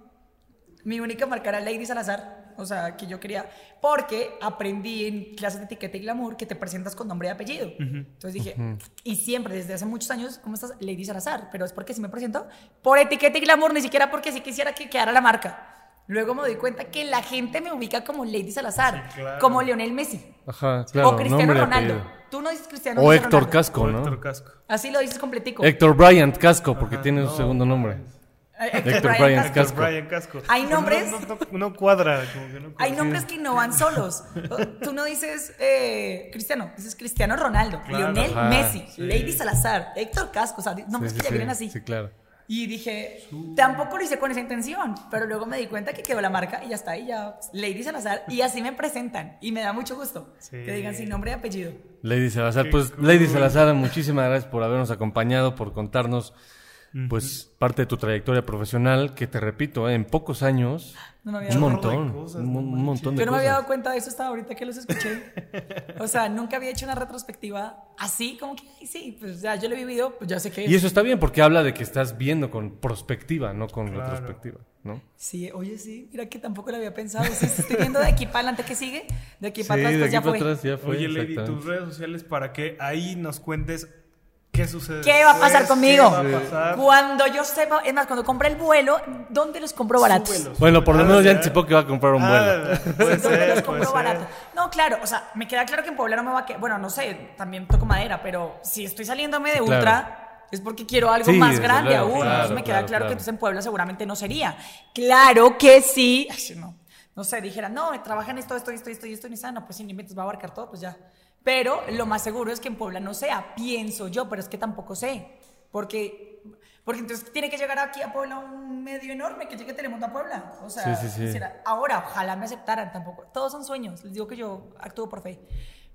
Mi única marca era Lady Salazar, o sea, que yo quería, porque aprendí en clases de etiqueta y glamour que te presentas con nombre y apellido. Entonces dije, y siempre, desde hace muchos años, ¿cómo estás? Lady Salazar, pero es porque sí me presento por etiqueta y glamour, ni siquiera porque sí quisiera que quedara la marca. Luego me doy cuenta que la gente me ubica como Lady Salazar, Sí, claro. como Lionel Messi, Ajá, claro. o Cristiano Ronaldo. apellido. Tú no dices Cristiano O dices Héctor Ronaldo. Casco, O ¿no? Héctor Casco. Así lo dices completico. Héctor Bryant Casco, porque tiene un segundo nombre. Eh, Héctor Bryant Casco. Casco. Brian Casco. Hay nombres- No, no- no- no cuadra, como que no Hay cuadra. nombres que no van solos. Tú no dices eh, Cristiano, dices Cristiano Ronaldo, Claro. Lionel Ajá, Messi, sí. Lady Salazar, Héctor Casco, o sea, nombres Sí, que sí, ya vienen sí, así. Sí, claro. Y dije, tampoco lo hice con esa intención, pero luego me di cuenta que quedó la marca y ya está, y ya, Lady Salazar, y así me presentan, y me da mucho gusto Sí. que digan sin nombre y apellido. Lady Salazar, Qué pues cool. Lady Salazar, muchísimas gracias por habernos acompañado, por contarnos pues parte de tu trayectoria profesional, que te repito, eh, en pocos años, No me había un dado montón, de cosas, un, no un montón de Yo no me había cosas. dado cuenta de eso hasta ahorita que los escuché. O sea, nunca había hecho una retrospectiva así, como que, sí, pues ya yo lo he vivido, pues ya sé que Y eso está bien porque habla de que estás viendo con prospectiva, no con retrospectiva, ¿no? Sí, oye, sí, mira que tampoco lo había pensado. Sí, sí, estoy viendo de aquí para adelante que sigue, de aquí para Sí, atrás, de pues aquí ya para fue. atrás ya fue. Oye, Lady, tus redes sociales para que ahí nos cuentes qué sucede. ¿Qué va a pasar después, conmigo? ¿Qué va a pasar? Cuando yo sepa, es más, cuando compré el vuelo, ¿dónde los compro baratos? Súbelos. Bueno, por lo Ah, menos ya anticipó que va a comprar un vuelo. Ah, puede ¿Dónde los ser, puede compro ser. baratos? No, claro, o sea, me queda claro que en Puebla no me va a quedar. Bueno, no sé, también toco madera, pero si estoy saliéndome de claro. ultra. Es porque quiero algo Sí, más grande luego, aún. claro, entonces me queda claro, que entonces en Puebla seguramente no sería. Claro que sí. Ay, no. No sé, dijera, no, trabaja en esto, esto, esto, esto y esto, y nada, no, pues sin límites va a abarcar todo, pues ya. Pero lo más seguro es que en Puebla no sea, pienso yo, pero es que tampoco sé. Porque, porque entonces tiene que llegar aquí a Puebla un medio enorme que llegue Telemundo a Puebla. O sea, Sí, sí, sí. ahora ojalá me aceptaran tampoco. Todos son sueños, les digo que yo actúo por fe.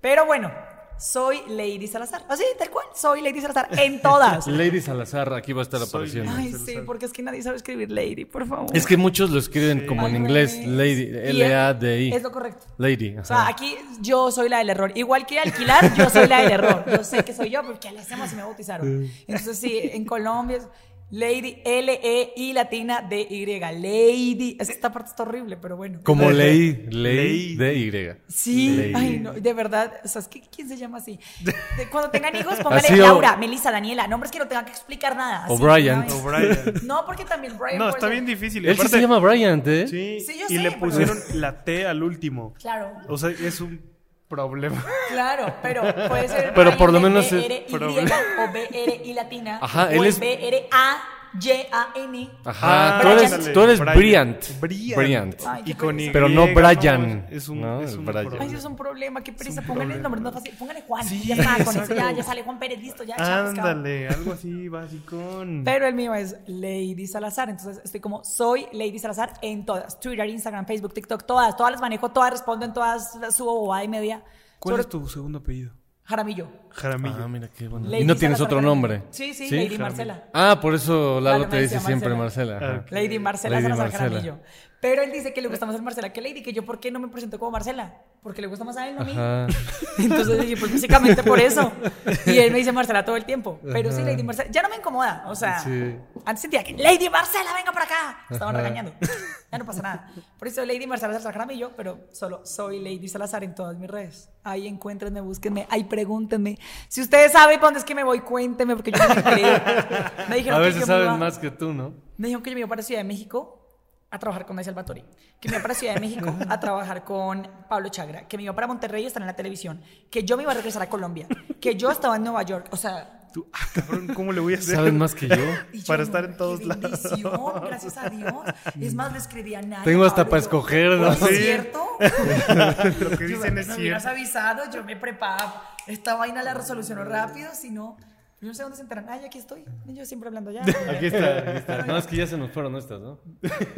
Pero bueno, soy Lady Salazar. Así, tal cual, soy Lady Salazar en todas. Lady Salazar, aquí va a estar Soy apareciendo. Ay, sí, porque es que nadie sabe escribir Lady, por favor. Es que muchos lo escriben como en inglés. Lady, L-A-D-I. Es lo correcto. Lady, O sea, aquí yo soy la del error. Igual que alquilar, yo soy la del error. Yo sé que soy yo porque le hacemos y me bautizaron. Entonces, sí, en Colombia es Lady, L-E-I latina D-Y. Lady. Esta parte está horrible, pero bueno. Como Ley, Ley Ley. de Y. Sí, Lady. ay, no, de verdad, o sea, que ¿quién se llama así? De- cuando tengan hijos, póngale o- Laura, Melissa, Daniela, nombres que no tengan que explicar nada. una vez. O'Brien. No, porque también Brian. No, está ser- bien difícil. Él sí se llama Bryant, ¿eh? Sí, Sí, yo y sé, le pero- pusieron la T al último. Claro. O sea, es un problema. Claro, pero puede ser. Pero por lo menos es- B-R-Y problema. o B-R-I latina. Ajá, o él es- B-R-A-Y-A-N. Ajá, Ah, tú eres, tú eres Brian. Bryant. Bryant. Bryant. Ay, qué Y con pereza. Y. Pero no Brian, Es un, ¿no? es El un Brian. problema. Ay, eso es un problema, qué prisa. Pónganle el nombre más fácil. Póngale Juan. Sí, ya está, con eso exacto. ya, ya sale Juan Pérez, listo, ya. Ándale, algo así básico. Pero el mío es Lady Salazar. Entonces estoy como soy Lady Salazar en todas. Twitter, Instagram, Facebook, TikTok, todas. Todas las manejo, todas respondo en todas, las subo bobada y media. ¿Cuál Sobre- es tu segundo apellido? Jaramillo. Jaramillo. Ah, mira qué bueno. Lady ¿Y no tienes Salazar otro Jaramillo. nombre? Sí, sí, ¿Sí? Lady Jaramillo. Marcela. Ah, por eso Lalo te dice decía siempre Marcela. Marcela. ajá. Ok. Lady Marcela Lady Salazar Marcela. Jaramillo. Pero él dice que le gusta más el Marcela que Lady, que yo por qué no me presento como Marcela. Porque le gusta más a él, no a mí. Ajá. Entonces dije, pues básicamente por eso. Y él me dice Marcela todo el tiempo. Pero sí, Lady Marcela. Ya no me incomoda. O sea, Sí. antes sentía que Lady Marcela, venga para acá. Estaban Ajá. regañando. Ya no pasa nada. Por eso Lady Marcela Salazar Jaramillo, pero solo soy Lady Salazar en todas mis redes. Ahí encuéntrenme, búsquenme, ahí pregúntenme. Si ustedes saben para dónde es que me voy, cuéntenme, porque yo no me enteré. Me dijeron A que veces yo me saben más que tú, ¿no? me dijeron que yo me iba para Ciudad de México a trabajar con Nay Salvatori, que me iba para Ciudad de México a trabajar con Pablo Chagra, que me iba para Monterrey a estar en la televisión, que yo me iba a regresar a Colombia, que yo estaba en Nueva York, o sea... Tú, ah, cabrón, ¿cómo le voy a hacer? Saben más que yo. yo, Para estar en todos lados. bendición, gracias a Dios. Es más, le escribí a Nay. Tengo hasta Pablo, para yo, escoger, ¿no? "Oye, ¿Es cierto? Lo que dicen es me hubieras cierto. avisado, yo me preparaba. Esta vaina la resolucionó rápido, si no... Yo no sé dónde se enteran. Ay, aquí estoy. Y yo siempre hablando ya. Aquí está, aquí está. No, es que ya se nos fueron estas, ¿no?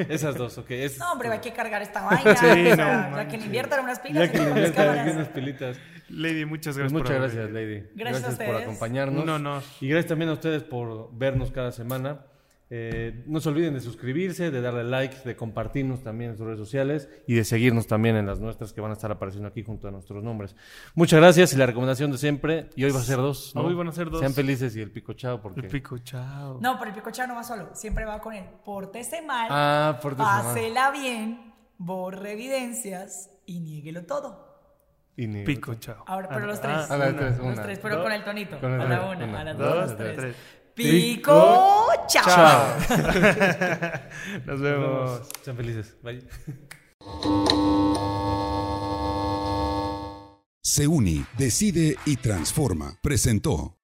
Esas dos, ok. Es, No, hombre, hay que cargar esta vaina. Sí, o sea, no que le inviertan unas pilas. Ya que y le aquí unas pilitas. Lady, muchas Pues gracias muchas por gracias, Lady. Gracias a por acompañarnos. Un honor. Y gracias también a ustedes por vernos cada semana. Eh, no se olviden de suscribirse, de darle like, de compartirnos también en sus redes sociales y de seguirnos también en las nuestras que van a estar apareciendo aquí junto a nuestros nombres. Muchas gracias y la recomendación de siempre. Y hoy va a ser dos. ¿no? Hoy van a ser dos. Sean felices y el pico chao porque. El pico, chao. No, pero el picochado no va solo. Siempre va con él. Pórtese mal. Ah, por Pásela bien. Borre evidencias y niéguelo todo. Y Pico, chao. Ahora, pero Ah, los tres. ah, A las una, tres, los tres, pero dos, con el tonito. con el a la una, Una, a las dos, dos, a las tres. tres. Pico, chao. Chao. Nos vemos. Sean felices. Bye. Se uni, decide y transforma. Presentó